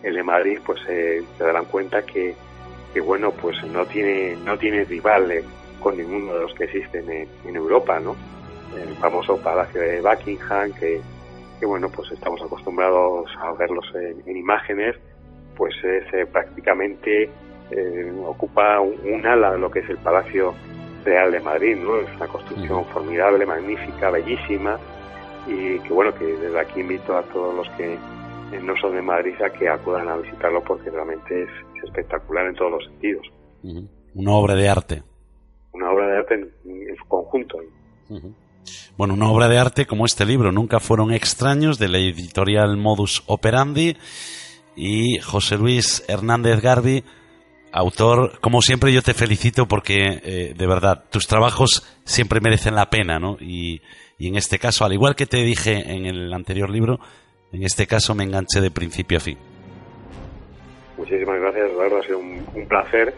Speaker 5: el de Madrid pues eh, se darán cuenta que, que bueno pues no tiene no tiene rival eh, con ninguno de los que existen en, Europa no el famoso palacio de Buckingham que, que bueno pues estamos acostumbrados a verlos en, imágenes pues es eh, prácticamente ocupa un, ala de lo que es el palacio real de Madrid no es una construcción formidable magnífica bellísima y que bueno que desde aquí invito a todos los que no son de Madrid a que acudan a visitarlo porque realmente es, espectacular en todos los sentidos.
Speaker 1: Una obra de arte.
Speaker 5: Una obra de arte en, su conjunto.
Speaker 1: Bueno, una obra de arte como este libro, Nunca fueron extraños, de la editorial Modus Operandi, y José Luis Hernández Gardi, autor, como siempre yo te felicito porque eh, de verdad tus trabajos siempre merecen la pena, ¿no? Y, y en este caso, al igual que te dije en el anterior libro, en este caso me enganché de principio a fin.
Speaker 5: Muchísimas gracias, Eduardo. Ha sido un, placer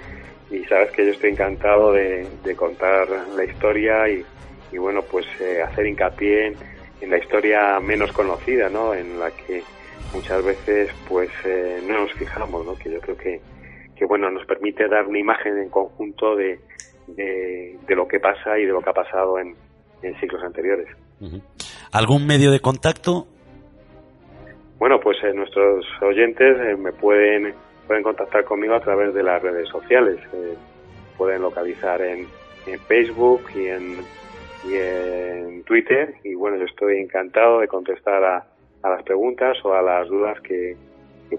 Speaker 5: y sabes que yo estoy encantado de, contar la historia y, bueno, pues eh, hacer hincapié en, la historia menos conocida, ¿no? En la que muchas veces pues eh, no nos fijamos, ¿no? Que yo creo que, que bueno, nos permite dar una imagen en conjunto de, de, lo que pasa y de lo que ha pasado en, en siglos anteriores.
Speaker 1: ¿Algún medio de contacto
Speaker 5: bueno, pues eh, nuestros oyentes eh, me pueden pueden contactar conmigo a través de las redes sociales. Eh, pueden localizar en, Facebook y en, y en Twitter. Y bueno, yo estoy encantado de contestar a, las preguntas o a las dudas que,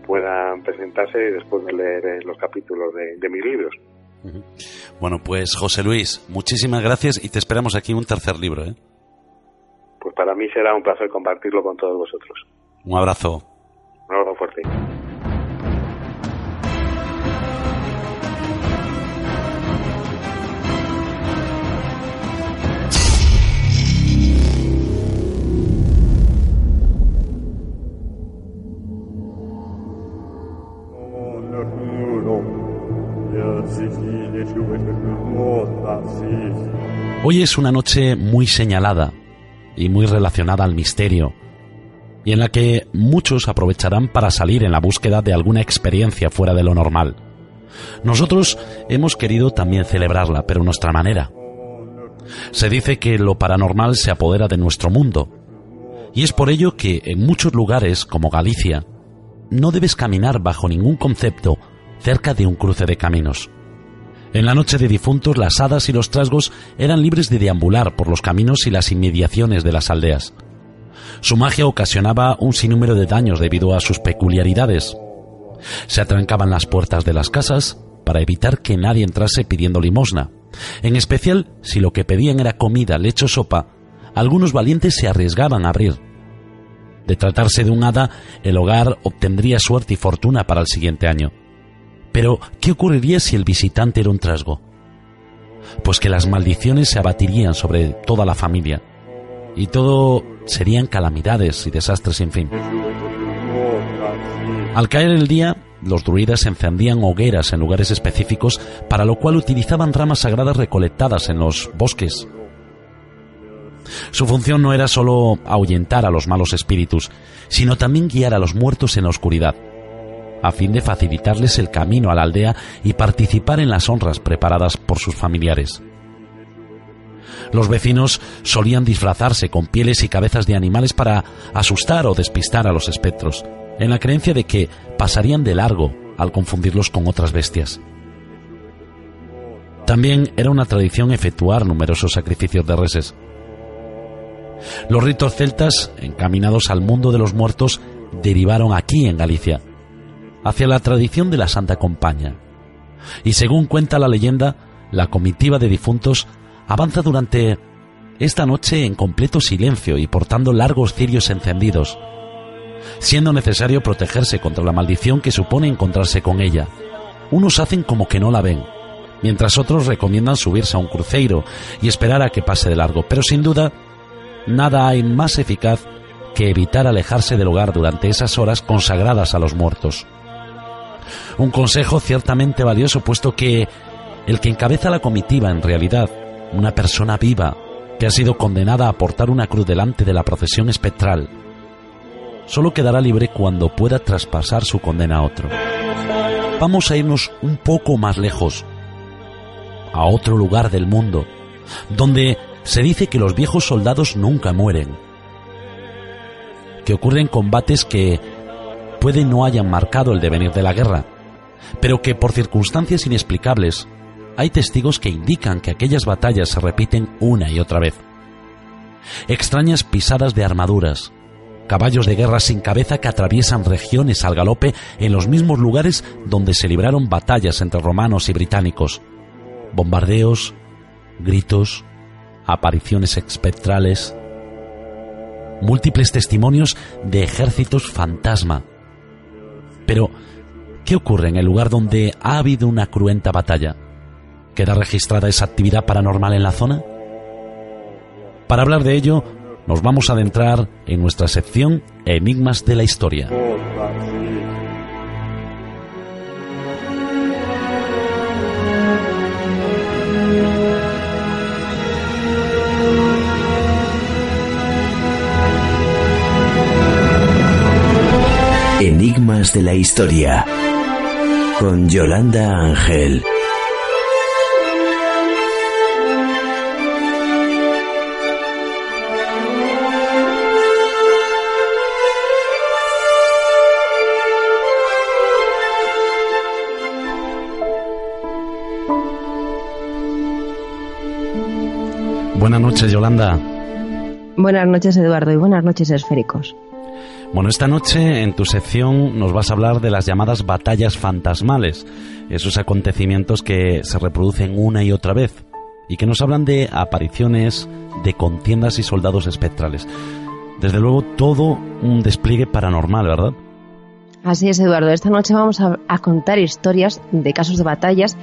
Speaker 5: puedan presentarse después de leer los capítulos de, mis libros.
Speaker 1: Bueno, pues José Luis, muchísimas gracias y te esperamos aquí un tercer libro.
Speaker 5: Pues para mí será un placer compartirlo con todos vosotros.
Speaker 1: Un abrazo.
Speaker 5: Un abrazo fuerte.
Speaker 1: Hoy es una noche muy señalada y muy relacionada al misterio y en la que muchos aprovecharán para salir en la búsqueda de alguna experiencia fuera de lo normal. Nosotros hemos querido también celebrarla, pero nuestra manera. Se dice que lo paranormal se apodera de nuestro mundo, y es por ello que en muchos lugares, como Galicia, no debes caminar bajo ningún concepto cerca de un cruce de caminos. En la noche de difuntos las hadas y los trasgos eran libres de deambular por los caminos y las inmediaciones de las aldeas. Su magia ocasionaba un sinnúmero de daños debido a sus peculiaridades. Se atrancaban las puertas de las casas para evitar que nadie entrase pidiendo limosna. En especial, si lo que pedían era comida, leche o sopa, algunos valientes se arriesgaban a abrir. De tratarse de un hada, el hogar obtendría suerte y fortuna para el siguiente año. Pero, ¿qué ocurriría si el visitante era un trasgo? Pues que las maldiciones se abatirían sobre toda la familia y todo serían calamidades y desastres sin fin. Al caer el día, los druidas encendían hogueras en lugares específicos, para lo cual utilizaban ramas sagradas recolectadas en los bosques. Su función no era solo ahuyentar a los malos espíritus, sino también guiar a los muertos en la oscuridad, a fin de facilitarles el camino a la aldea y participar en las honras preparadas por sus familiares. Los vecinos solían disfrazarse con pieles y cabezas de animales para asustar o despistar a los espectros, en la creencia de que pasarían de largo al confundirlos con otras bestias. También era una tradición efectuar numerosos sacrificios de reses. Los ritos celtas, encaminados al mundo de los muertos, derivaron aquí en Galicia, hacia la tradición de la Santa Compaña. Y según cuenta la leyenda, la comitiva de difuntos avanza durante esta noche en completo silencio y portando largos cirios encendidos, siendo necesario protegerse contra la maldición que supone encontrarse con ella. Unos hacen como que no la ven, mientras otros recomiendan subirse a un cruceiro y esperar a que pase de largo. Pero sin duda, nada hay más eficaz que evitar alejarse del hogar durante esas horas consagradas a los muertos. Un consejo ciertamente valioso puesto que el que encabeza la comitiva en realidad, una persona viva que ha sido condenada a portar una cruz delante de la procesión espectral, solo quedará libre cuando pueda traspasar su condena a otro. Vamos a irnos un poco más lejos, a otro lugar del mundo, donde se dice que los viejos soldados nunca mueren, que ocurren combates que puede no hayan marcado el devenir de la guerra, pero que por circunstancias inexplicables hay testigos que indican que aquellas batallas se repiten una y otra vez. Extrañas pisadas de armaduras, caballos de guerra sin cabeza que atraviesan regiones al galope en los mismos lugares donde se libraron batallas entre romanos y británicos, bombardeos, gritos, apariciones espectrales, múltiples testimonios de ejércitos fantasma. Pero, ¿qué ocurre en el lugar donde ha habido una cruenta batalla? ¿Queda registrada esa actividad paranormal en la zona? Para hablar de ello, nos vamos a adentrar en nuestra sección Enigmas de la Historia.
Speaker 2: Enigmas de la Historia con Yolanda Ángel.
Speaker 1: Buenas noches, Yolanda.
Speaker 6: Buenas noches, Eduardo, y buenas noches, esféricos.
Speaker 1: Bueno, esta noche en tu sección nos vas a hablar de las llamadas batallas fantasmales, esos acontecimientos que se reproducen una y otra vez y que nos hablan de apariciones, de contiendas y soldados espectrales. Desde luego todo un despliegue paranormal, ¿verdad?
Speaker 6: Así es, Eduardo. Esta noche vamos a, a contar historias de casos de batallas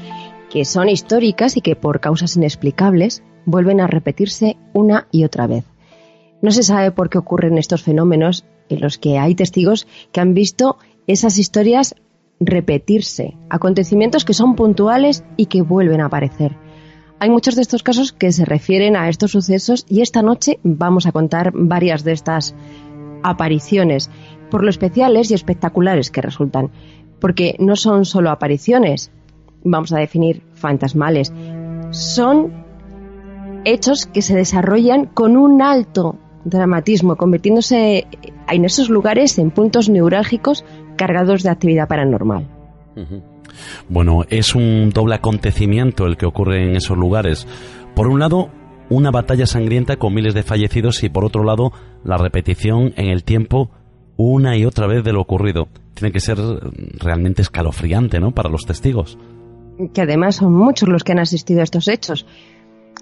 Speaker 6: que son históricas y que por causas inexplicables vuelven a repetirse una y otra vez. No se sabe por qué ocurren estos fenómenos en los que hay testigos que han visto esas historias repetirse, acontecimientos que son puntuales y que vuelven a aparecer. Hay muchos de estos casos que se refieren a estos sucesos y esta noche vamos a contar varias de estas apariciones, por lo especiales y espectaculares que resultan, porque no son solo apariciones, vamos a definir fantasmales, son hechos que se desarrollan con un alto dramatismo, convirtiéndose en esos lugares en puntos neurálgicos cargados de actividad paranormal.
Speaker 1: Bueno, es un doble acontecimiento el que ocurre en esos lugares. Por un lado, una batalla sangrienta con miles de fallecidos y por otro lado, la repetición en el tiempo una y otra vez de lo ocurrido. Tiene que ser realmente escalofriante, ¿no? Para los testigos.
Speaker 6: Que además son muchos los que han asistido a estos hechos.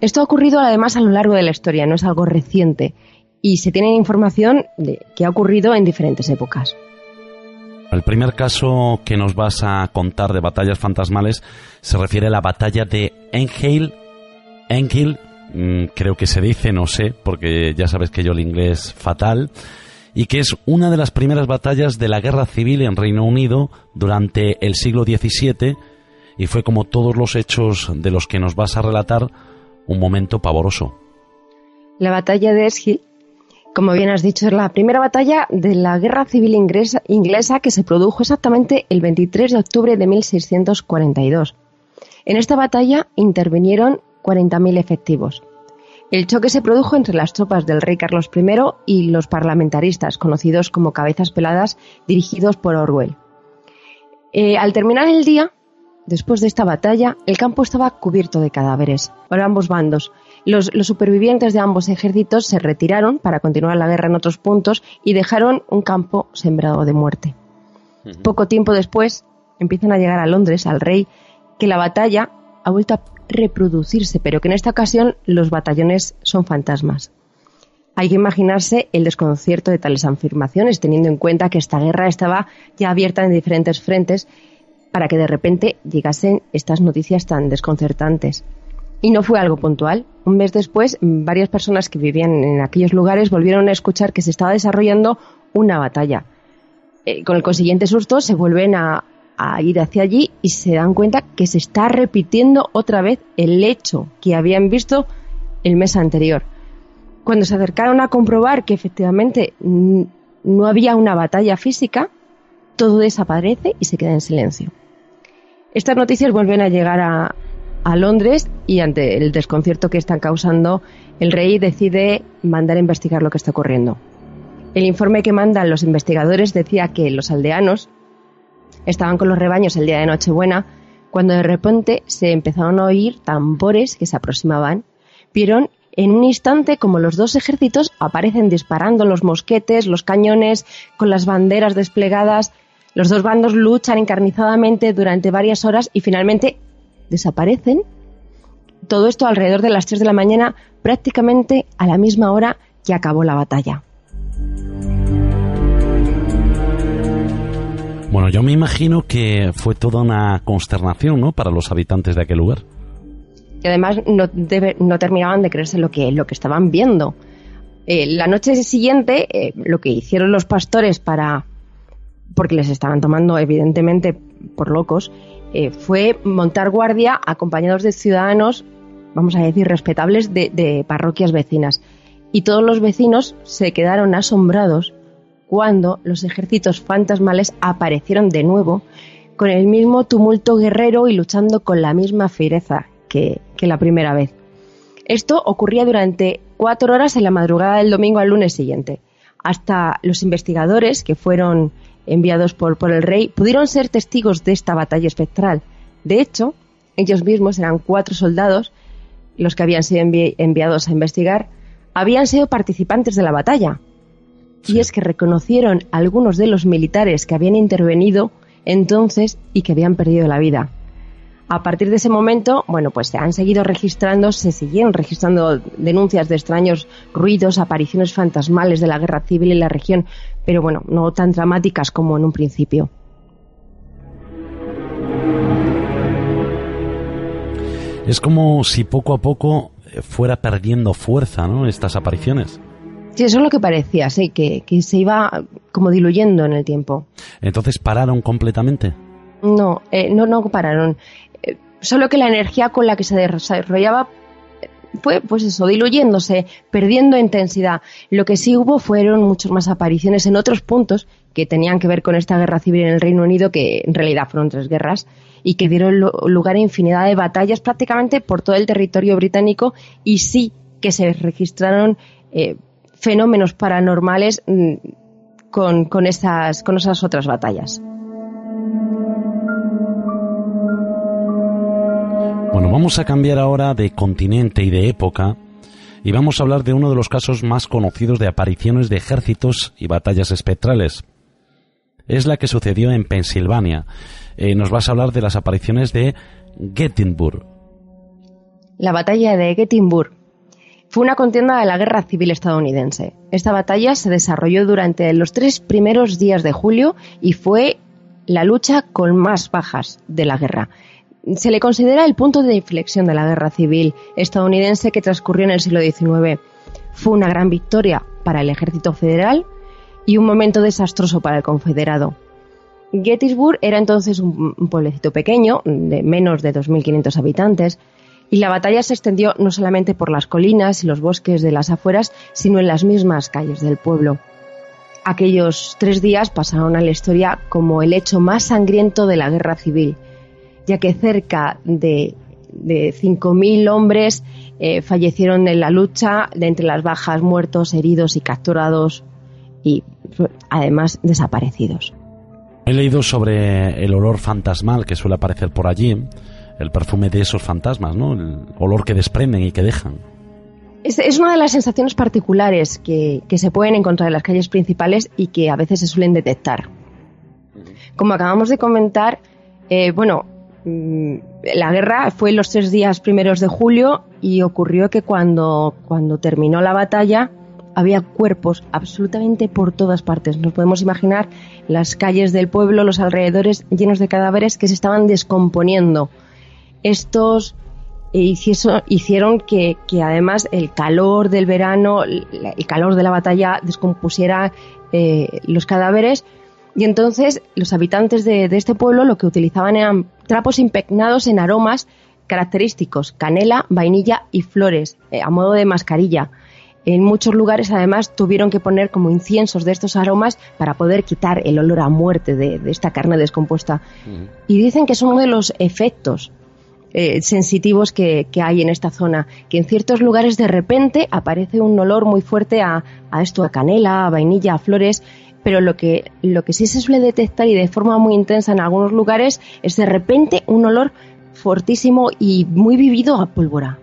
Speaker 6: Esto ha ocurrido además a lo largo de la historia, no es algo reciente y se tiene información de que ha ocurrido en diferentes épocas.
Speaker 1: El primer caso que nos vas a contar de batallas fantasmales se refiere a la batalla de Engel. Engel, mm, creo que se dice, no sé, porque ya sabes que yo el inglés fatal, y que es una de las primeras batallas de la guerra civil en Reino Unido durante el siglo XVII y fue como todos los hechos de los que nos vas a relatar un momento pavoroso.
Speaker 6: La batalla de como bien has dicho, es la primera batalla de la Guerra Civil inglesa, que se produjo exactamente el 23 de octubre de 1642. En esta batalla intervinieron 40.000 efectivos. El choque se produjo entre las tropas del rey Carlos I y los parlamentaristas, conocidos como cabezas peladas, dirigidos por Orwell. Eh, al terminar el día, después de esta batalla, el campo estaba cubierto de cadáveres por ambos bandos, los, supervivientes de ambos ejércitos se retiraron para continuar la guerra en otros puntos y dejaron un campo sembrado de muerte. Poco tiempo después empiezan a llegar a Londres, al rey, que la batalla ha vuelto a reproducirse, pero que en esta ocasión los batallones son fantasmas. Hay que imaginarse el desconcierto de tales afirmaciones, teniendo en cuenta que esta guerra estaba ya abierta en diferentes frentes para que de repente llegasen estas noticias tan desconcertantes. Y no fue algo puntual. Un mes después, varias personas que vivían en aquellos lugares volvieron a escuchar que se estaba desarrollando una batalla. Eh, con el consiguiente susto se vuelven a, a ir hacia allí y se dan cuenta que se está repitiendo otra vez el hecho que habían visto el mes anterior. Cuando se acercaron a comprobar que efectivamente no había una batalla física, todo desaparece y se queda en silencio. Estas noticias vuelven a llegar a, a Londres y ante el desconcierto que están causando, el rey decide mandar a investigar lo que está ocurriendo. El informe que mandan los investigadores decía que los aldeanos estaban con los rebaños el día de Nochebuena cuando de repente se empezaron a oír tambores que se aproximaban. Vieron en un instante como los dos ejércitos aparecen disparando los mosquetes, los cañones, con las banderas desplegadas. Los dos bandos luchan encarnizadamente durante varias horas y finalmente desaparecen. Todo esto alrededor de las 3 de la mañana, prácticamente a la misma hora que acabó la batalla.
Speaker 1: Bueno, yo me imagino que fue toda una consternación, ¿no? Para los habitantes de aquel lugar.
Speaker 6: Y además no, no terminaban de creerse lo que, lo que estaban viendo. Eh, la noche siguiente, eh, lo que hicieron los pastores para. porque les estaban tomando, evidentemente, por locos, eh, fue montar guardia acompañados de ciudadanos, vamos a decir, respetables de, parroquias vecinas. Y todos los vecinos se quedaron asombrados cuando los ejércitos fantasmales aparecieron de nuevo con el mismo tumulto guerrero y luchando con la misma fiereza que, la primera vez. Esto ocurría durante cuatro horas en la madrugada del domingo al lunes siguiente. Hasta los investigadores que fueron enviados por, por el rey pudieron ser testigos de esta batalla espectral. De hecho, ellos mismos eran cuatro soldados, los que habían sido enviados a investigar, habían sido participantes de la batalla, y es que reconocieron a algunos de los militares que habían intervenido entonces y que habían perdido la vida. A partir de ese momento, bueno, pues se han seguido registrando, se siguieron registrando denuncias de extraños ruidos, apariciones fantasmales de la guerra civil en la región, pero bueno, no tan dramáticas como en un principio.
Speaker 1: Es como si poco a poco fuera perdiendo fuerza, ¿no? Estas apariciones.
Speaker 6: Sí, eso es lo que parecía, sí, que, se iba como diluyendo en el tiempo.
Speaker 1: Entonces pararon completamente.
Speaker 6: No, eh, no, no pararon. Eh, solo que la energía con la que se desarrollaba eh, fue, pues eso, diluyéndose, perdiendo intensidad. Lo que sí hubo fueron muchas más apariciones en otros puntos que tenían que ver con esta guerra civil en el Reino Unido, que en realidad fueron tres guerras, y que dieron lugar a infinidad de batallas prácticamente por todo el territorio británico, y sí que se registraron fenómenos paranormales mm, con, con, esas, con esas otras batallas.
Speaker 1: Bueno, vamos a cambiar ahora de continente y de época y vamos a hablar de uno de los casos más conocidos de apariciones de ejércitos y batallas espectrales. Es la que sucedió en Pensilvania. Eh, nos vas a hablar de las apariciones de Gettysburg.
Speaker 6: La batalla de Gettysburg fue una contienda de la Guerra Civil estadounidense. Esta batalla se desarrolló durante los tres primeros días de julio y fue la lucha con más bajas de la guerra. Se le considera el punto de inflexión de la Guerra Civil estadounidense que transcurrió en el siglo XIX. Fue una gran victoria para el ejército federal y un momento desastroso para el confederado. Gettysburg era entonces un pueblecito pequeño, de menos de 2.500 habitantes, y la batalla se extendió no solamente por las colinas y los bosques de las afueras, sino en las mismas calles del pueblo. Aquellos tres días pasaron a la historia como el hecho más sangriento de la guerra civil, ya que cerca de, de 5.000 hombres eh, fallecieron en la lucha, de entre las bajas, muertos, heridos y capturados, y además desaparecidos.
Speaker 1: He leído sobre el olor fantasmal que suele aparecer por allí el perfume de esos fantasmas, ¿no? El olor que desprenden y que dejan.
Speaker 6: Es, una de las sensaciones particulares que, se pueden encontrar en las calles principales y que a veces se suelen detectar. Como acabamos de comentar, eh, bueno, la guerra fue los tres días primeros de julio y ocurrió que cuando, cuando terminó la batalla, había cuerpos absolutamente por todas partes. Nos podemos imaginar las calles del pueblo, los alrededores llenos de cadáveres que se estaban descomponiendo. Estos eh, hicieron que, además el calor del verano, el calor de la batalla descompusiera eh, los cadáveres y entonces los habitantes de, este pueblo lo que utilizaban eran trapos impregnados en aromas característicos, canela, vainilla y flores, eh, a modo de mascarilla. En muchos lugares además tuvieron que poner como inciensos de estos aromas para poder quitar el olor a muerte de, esta carne descompuesta. Y dicen que es uno de los efectos eh, sensitivos que, hay en esta zona, que en ciertos lugares de repente aparece un olor muy fuerte a, a esto, a canela, a vainilla, a flores, pero lo que, lo que sí se suele detectar y de forma muy intensa en algunos lugares es de repente un olor fortísimo y muy vivido a pólvora.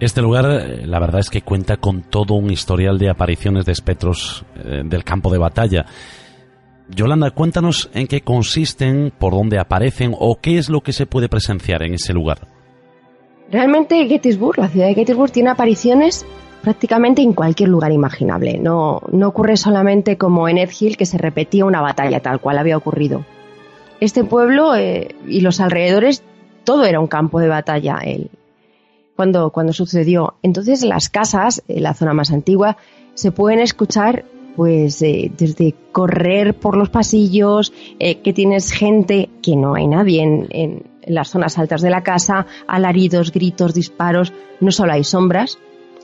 Speaker 1: Este lugar, eh, la verdad es que cuenta con todo un historial de apariciones de espectros eh, del campo de batalla. Yolanda, cuéntanos en qué consisten, por dónde aparecen o qué es lo que se puede presenciar en ese lugar.
Speaker 6: Realmente Gettysburg, la ciudad de Gettysburg, tiene apariciones prácticamente en cualquier lugar imaginable. No, no ocurre solamente como en Edhill, que se repetía una batalla tal cual había ocurrido. Este pueblo eh, y los alrededores, todo era un campo de batalla cuando, sucedió. Entonces las casas, la zona más antigua, se pueden escuchar pues eh, desde correr por los pasillos, eh, que tienes gente, que no hay nadie en, en, las zonas altas de la casa, alaridos, gritos, disparos, no solo hay sombras,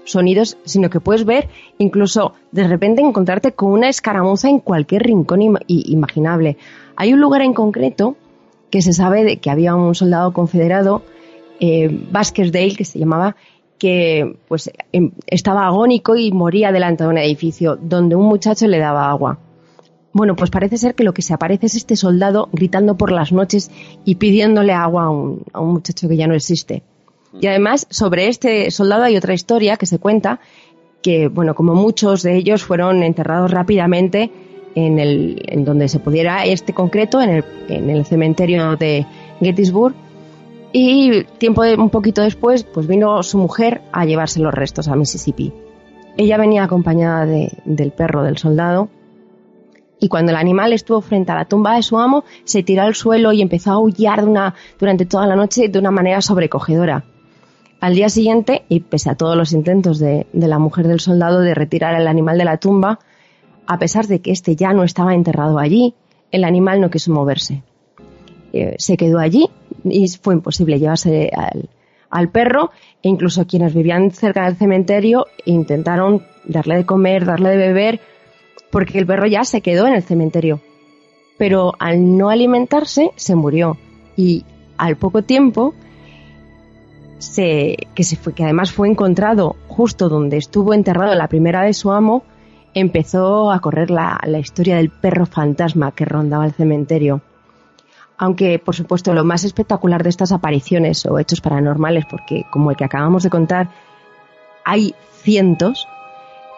Speaker 6: sonidos, sino que puedes ver incluso de repente encontrarte con una escaramuza en cualquier rincón imaginable. Hay un lugar en concreto que se sabe de que había un soldado confederado, eh, Dale, que se llamaba, que pues em, estaba agónico y moría delante de un edificio donde un muchacho le daba agua. Bueno, pues parece ser que lo que se aparece es este soldado gritando por las noches y pidiéndole agua a un, a un muchacho que ya no existe. Y además, sobre este soldado hay otra historia que se cuenta, que, bueno, como muchos de ellos fueron enterrados rápidamente en, el, en donde se pudiera este concreto, en el, en el cementerio de Gettysburg, y tiempo de, un poquito después, pues vino su mujer a llevarse los restos a Mississippi. Ella venía acompañada de, del perro del soldado y cuando el animal estuvo frente a la tumba de su amo, se tiró al suelo y empezó a aullar de una, durante toda la noche de una manera sobrecogedora. Al día siguiente, y pese a todos los intentos de, la mujer del soldado de retirar el animal de la tumba, a pesar de que éste ya no estaba enterrado allí, el animal no quiso moverse. Eh, se quedó allí y fue imposible llevarse al, perro e incluso quienes vivían cerca del cementerio intentaron darle de comer, darle de beber, porque el perro ya se quedó en el cementerio. Pero al no alimentarse, se murió. Y al poco tiempo, que, además fue encontrado justo donde estuvo enterrado la primera vez su amo, empezó a correr la, historia del perro fantasma que rondaba el cementerio. Aunque, por supuesto, lo más espectacular de estas apariciones o hechos paranormales, porque como el que acabamos de contar, hay cientos,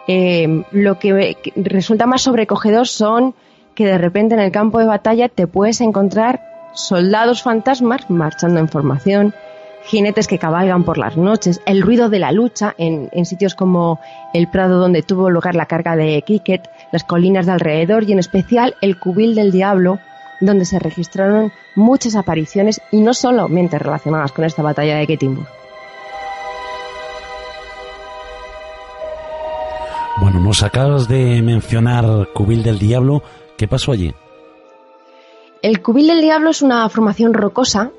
Speaker 6: eh, lo que resulta más sobrecogedor son que de repente en el campo de batalla te puedes encontrar soldados fantasmas marchando en formación, jinetes que cabalgan por las noches, el ruido de la lucha en, sitios como el prado donde tuvo lugar la carga de Cricket, las colinas de alrededor y en especial el cubil del diablo, donde se registraron muchas apariciones y no solamente relacionadas con esta batalla de Gettysburg.
Speaker 1: Bueno, nos acabas de mencionar Cubil del Diablo. ¿Qué pasó allí?
Speaker 6: El Cubil del Diablo es una formación rocosa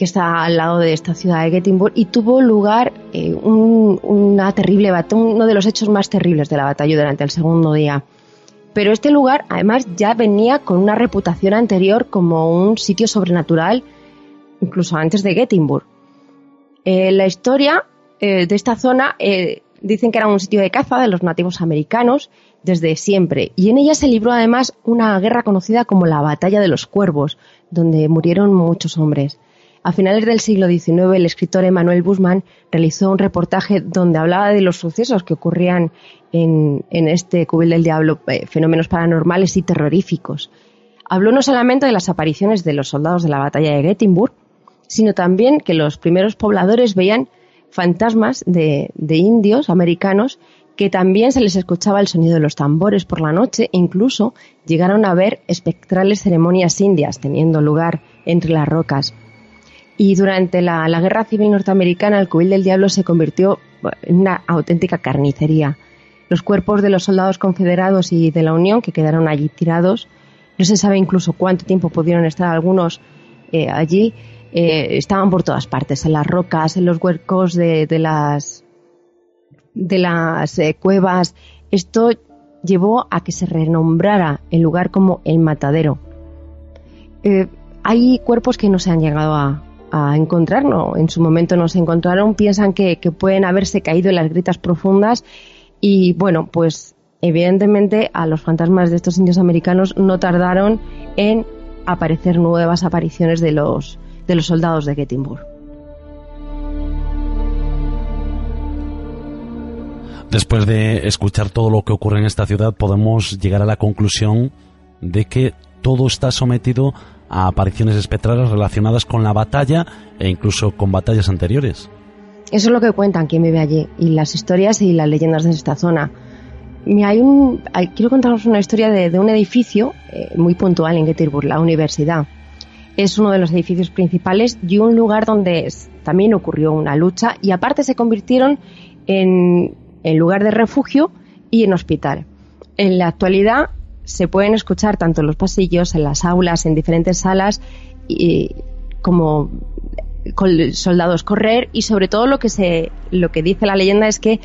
Speaker 6: que está al lado de esta ciudad de Gettysburg, y tuvo lugar eh, una terrible uno de los hechos más terribles de la batalla durante el segundo día. Pero este lugar, además, ya venía con una reputación anterior como un sitio sobrenatural, incluso antes de Gettysburg. Eh, la historia eh, de esta zona dicen que era un sitio de caza de los nativos americanos desde siempre, y en ella se libró además una guerra conocida como la Batalla de los Cuervos, donde murieron muchos hombres. A finales del siglo XIX, el escritor Emanuel Busman realizó un reportaje donde hablaba de los sucesos que ocurrían en, este Cubil del Diablo, eh, fenómenos paranormales y terroríficos. Habló no solamente de las apariciones de los soldados de la batalla de Gettysburg, sino también que los primeros pobladores veían fantasmas de, indios americanos que también se les escuchaba el sonido de los tambores por la noche, e incluso llegaron a ver espectrales ceremonias indias teniendo lugar entre las rocas. Y durante la, Guerra Civil Norteamericana, el cubil del diablo se convirtió en una auténtica carnicería. Los cuerpos de los soldados confederados y de la Unión que quedaron allí tirados, no se sabe incluso cuánto tiempo pudieron estar algunos eh, allí, eh, estaban por todas partes, en las rocas, en los huecos de las de las eh, cuevas. Esto llevó a que se renombrara el lugar como el matadero. Hay cuerpos que no se han llegado a, encontrar, no, en su momento no se encontraron, piensan que, pueden haberse caído en las gritas profundas y bueno, pues evidentemente a los fantasmas de estos indios americanos no tardaron en aparecer nuevas apariciones de los, de los soldados de Gettysburg.
Speaker 1: Después de escuchar todo lo que ocurre en esta ciudad, podemos llegar a la conclusión de que todo está sometido a apariciones espectrales relacionadas con la batalla e incluso con batallas anteriores.
Speaker 6: Eso es lo que cuentan quien vive allí y las historias y las leyendas de esta zona. Hay un, quiero contaros una historia de, un edificio eh, muy puntual en Gettysburg, la universidad. Es uno de los edificios principales y un lugar donde también ocurrió una lucha y aparte se convirtieron en en lugar de refugio y en hospital. En la actualidad se pueden escuchar tanto en los pasillos, en las aulas, en diferentes salas, y, como soldados correr y sobre todo lo que se lo que dice la leyenda es que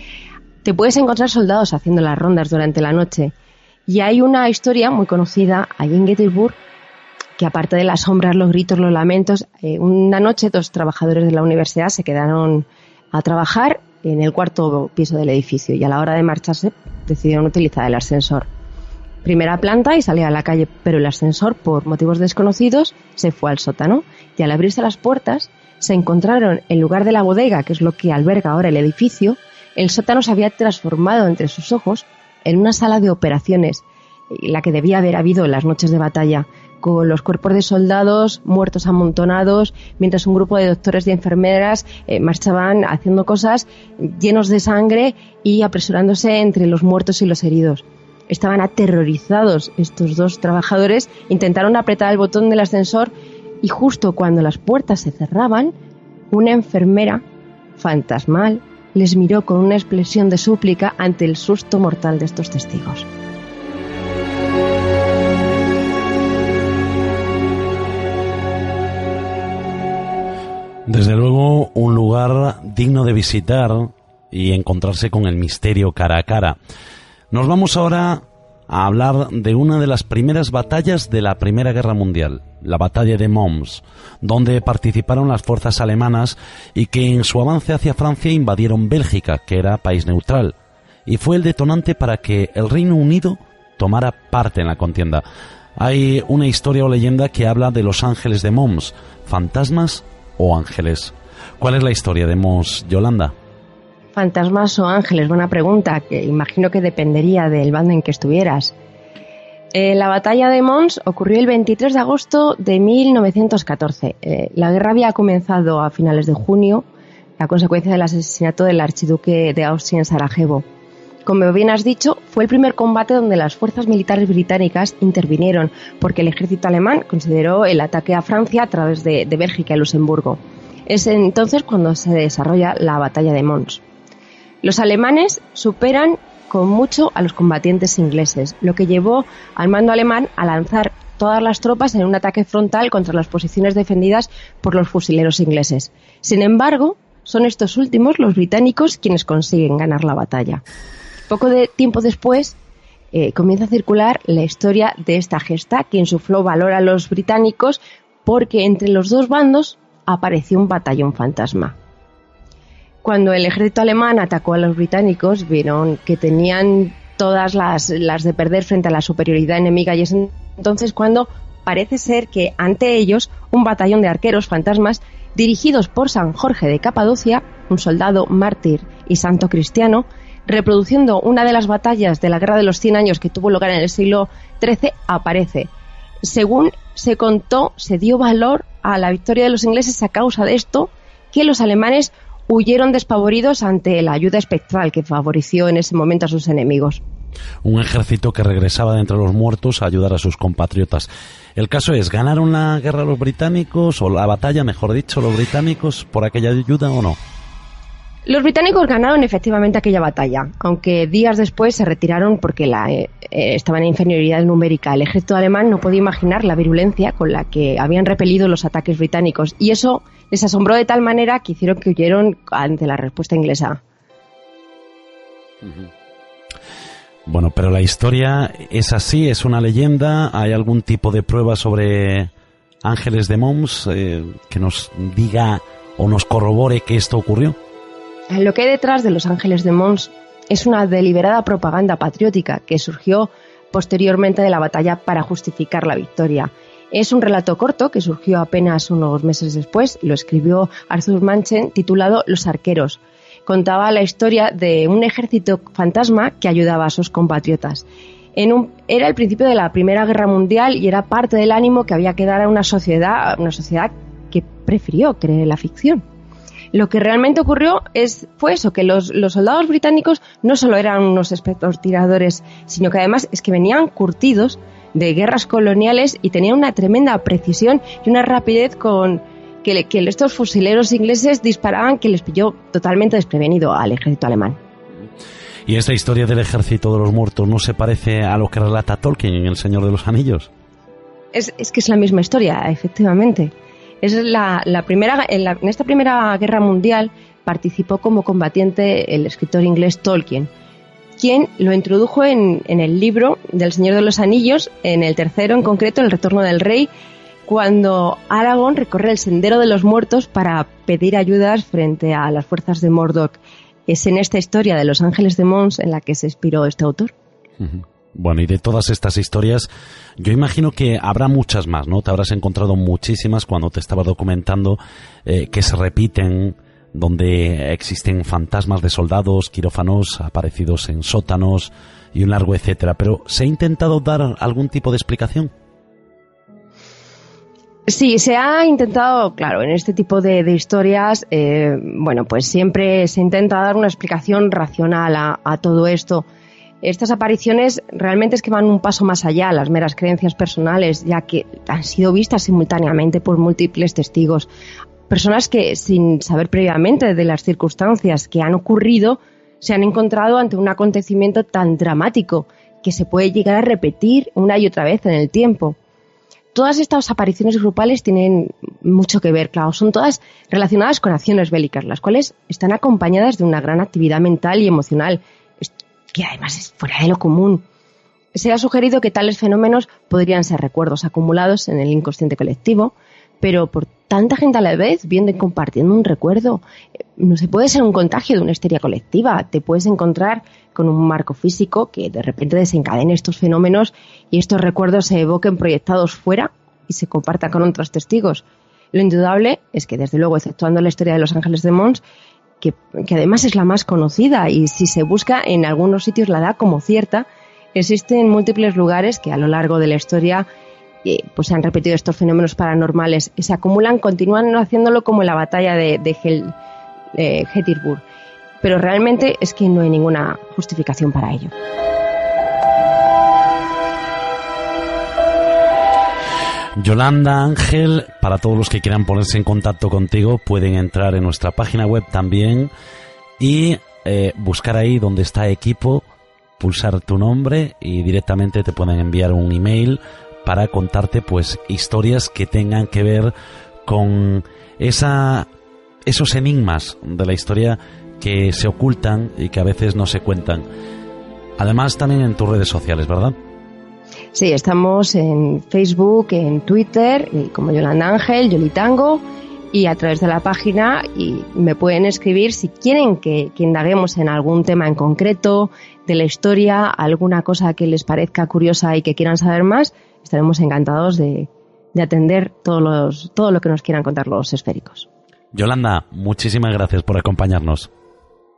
Speaker 6: te puedes encontrar soldados haciendo las rondas durante la noche. Y hay una historia muy conocida allí en Gettysburg que aparte de las sombras, los gritos, los lamentos, eh, una noche dos trabajadores de la universidad se quedaron a trabajar en el cuarto piso del edificio y a la hora de marcharse decidieron utilizar el ascensor. Primera planta y salía a la calle, pero el ascensor, por motivos desconocidos, se fue al sótano y al abrirse las puertas se encontraron en lugar de la bodega, que es lo que alberga ahora el edificio, el sótano se había transformado entre sus ojos en una sala de operaciones, la que debía haber habido en las noches de batalla, con los cuerpos de soldados muertos amontonados, mientras un grupo de doctores y enfermeras eh, marchaban haciendo cosas llenos de sangre y apresurándose entre los muertos y los heridos. Estaban aterrorizados estos dos trabajadores, intentaron apretar el botón del ascensor y justo cuando las puertas se cerraban, una enfermera fantasmal les miró con una expresión de súplica ante el susto mortal de estos testigos.
Speaker 1: Desde luego, un lugar digno de visitar y encontrarse con el misterio cara a cara. Nos vamos ahora a hablar de una de las primeras batallas de la Primera Guerra Mundial, la batalla de Mons, donde participaron las fuerzas alemanas y que en su avance hacia Francia invadieron Bélgica, que era país neutral, y fue el detonante para que el Reino Unido tomara parte en la contienda. Hay una historia o leyenda que habla de los ángeles de Mons, fantasmas o ángeles. ¿Cuál es la historia de Mons Yolanda?
Speaker 6: Fantasmas o ángeles, buena pregunta, que imagino que dependería del bando en que estuvieras. Eh, la batalla de Mons ocurrió el 23 de agosto de 1914. Eh, la guerra había comenzado a finales de junio, a consecuencia del asesinato del archiduque de Austria en Sarajevo. Como bien has dicho, fue el primer combate donde las fuerzas militares británicas intervinieron, porque el ejército alemán consideró el ataque a Francia a través de, Bélgica y Luxemburgo. Es entonces cuando se desarrolla la batalla de Mons. Los alemanes superan con mucho a los combatientes ingleses, lo que llevó al mando alemán a lanzar todas las tropas en un ataque frontal contra las posiciones defendidas por los fusileros ingleses. Sin embargo, son estos últimos, los británicos, quienes consiguen ganar la batalla. Poco de tiempo después eh, comienza a circular la historia de esta gesta que insufló valor a los británicos porque entre los dos bandos apareció un batallón fantasma. Cuando el ejército alemán atacó a los británicos, vieron que tenían todas las, de perder frente a la superioridad enemiga y es entonces cuando parece ser que ante ellos un batallón de arqueros fantasmas dirigidos por San Jorge de Capadocia, un soldado mártir y santo cristiano, reproduciendo una de las batallas de la Guerra de los Cien Años que tuvo lugar en el siglo XIII, aparece. Según se contó, se dio valor a la victoria de los ingleses a causa de esto, que los alemanes huyeron despavoridos ante la ayuda espectral que favoreció en ese momento a sus enemigos.
Speaker 1: Un ejército que regresaba de entre los muertos a ayudar a sus compatriotas. El caso es, ¿ganaron la guerra los británicos, o la batalla, mejor dicho, los británicos por aquella ayuda o no?
Speaker 6: Los británicos ganaron efectivamente aquella batalla, aunque días después se retiraron porque la, eh, eh, estaban en inferioridad numérica. El ejército alemán no podía imaginar la virulencia con la que habían repelido los ataques británicos y eso les asombró de tal manera que hicieron que huyeron ante la respuesta inglesa.
Speaker 1: Bueno, pero la historia es así, es una leyenda. ¿Hay algún tipo de prueba sobre Ángeles de Mons eh, que nos diga o nos corrobore que esto ocurrió?
Speaker 6: Lo que hay detrás de Los Ángeles de Mons es una deliberada propaganda patriótica que surgió posteriormente de la batalla para justificar la victoria. Es un relato corto que surgió apenas unos meses después, lo escribió Arthur Manchen, titulado Los arqueros. Contaba la historia de un ejército fantasma que ayudaba a sus compatriotas. era el principio de la Primera Guerra Mundial y era parte del ánimo que había que dar a una sociedad, una sociedad que prefirió creer en la ficción. Lo que realmente ocurrió fue eso, que los, soldados británicos no solo eran unos expertos tiradores, sino que además es que venían curtidos de guerras coloniales y tenían una tremenda precisión y una rapidez con que, que estos fusileros ingleses disparaban que les pilló totalmente desprevenido al ejército alemán.
Speaker 1: ¿Y esta historia del ejército de los muertos no se parece a lo que relata Tolkien en El Señor de los Anillos?
Speaker 6: Es, es que es la misma historia, efectivamente. Es la, primera, en, esta primera guerra mundial participó como combatiente el escritor inglés Tolkien, quien lo introdujo en, el libro del Señor de los Anillos, en el tercero en concreto, El Retorno del Rey, cuando Aragorn recorre el Sendero de los Muertos para pedir ayudas frente a las fuerzas de Mordor. Es en esta historia de los Ángeles de Mons en la que se inspiró este autor.
Speaker 1: Bueno, y de todas estas historias, yo imagino que habrá muchas más, ¿no? Te habrás encontrado muchísimas cuando te estaba documentando eh, que se repiten, donde existen fantasmas de soldados, quirófanos aparecidos en sótanos y un largo etcétera. Pero ¿se ha intentado dar algún tipo de explicación?
Speaker 6: Sí, se ha intentado, claro, en este tipo de, historias, eh, bueno, pues siempre se intenta dar una explicación racional a todo esto estas apariciones realmente es que van un paso más allá, las meras creencias personales, ya que han sido vistas simultáneamente por múltiples testigos. Personas que, sin saber previamente de las circunstancias que han ocurrido, se han encontrado ante un acontecimiento tan dramático que se puede llegar a repetir una y otra vez en el tiempo. Todas estas apariciones grupales tienen mucho que ver, claro, son todas relacionadas con acciones bélicas, las cuales están acompañadas de una gran actividad mental y emocional, que además es fuera de lo común. Se ha sugerido que tales fenómenos podrían ser recuerdos acumulados en el inconsciente colectivo, pero por tanta gente a la vez viendo y compartiendo un recuerdo, no se puede ser un contagio de una histeria colectiva. Te puedes encontrar con un marco físico que de repente desencadene estos fenómenos y estos recuerdos se evoquen proyectados fuera y se compartan con otros testigos. Lo indudable es que, desde luego, exceptuando la historia de los ángeles de Mons, que, además es la más conocida y si se busca en algunos sitios la da como cierta, existen múltiples lugares que a lo largo de la historia pues han repetido estos fenómenos paranormales y se acumulan, continúan haciéndolo como en la batalla de, de eh, Pero realmente es que no hay ninguna justificación para ello.
Speaker 1: Yolanda Ángel, para todos los que quieran ponerse en contacto contigo, pueden entrar en nuestra página web también y eh, buscar ahí donde está equipo, pulsar tu nombre y directamente te pueden enviar un email para contarte pues historias que tengan que ver con esa esos enigmas de la historia que se ocultan y que a veces no se cuentan. Además también en tus redes sociales, ¿verdad?
Speaker 6: Sí, estamos en Facebook, en Twitter, como Yolanda Ángel, Yolitango, y a través de la página y me pueden escribir si quieren que, indaguemos en algún tema en concreto de la historia, alguna cosa que les parezca curiosa y que quieran saber más, estaremos encantados de, de atender todos los, todo lo que nos quieran contar los esféricos.
Speaker 1: Yolanda, muchísimas gracias por acompañarnos.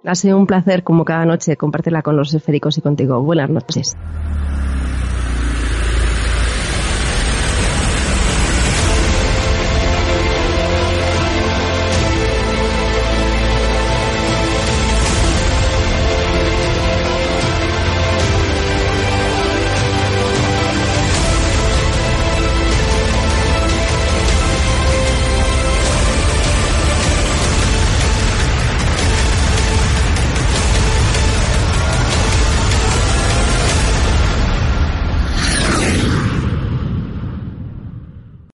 Speaker 6: Ha sido un placer, como cada noche, compartirla con los esféricos y contigo. Buenas noches.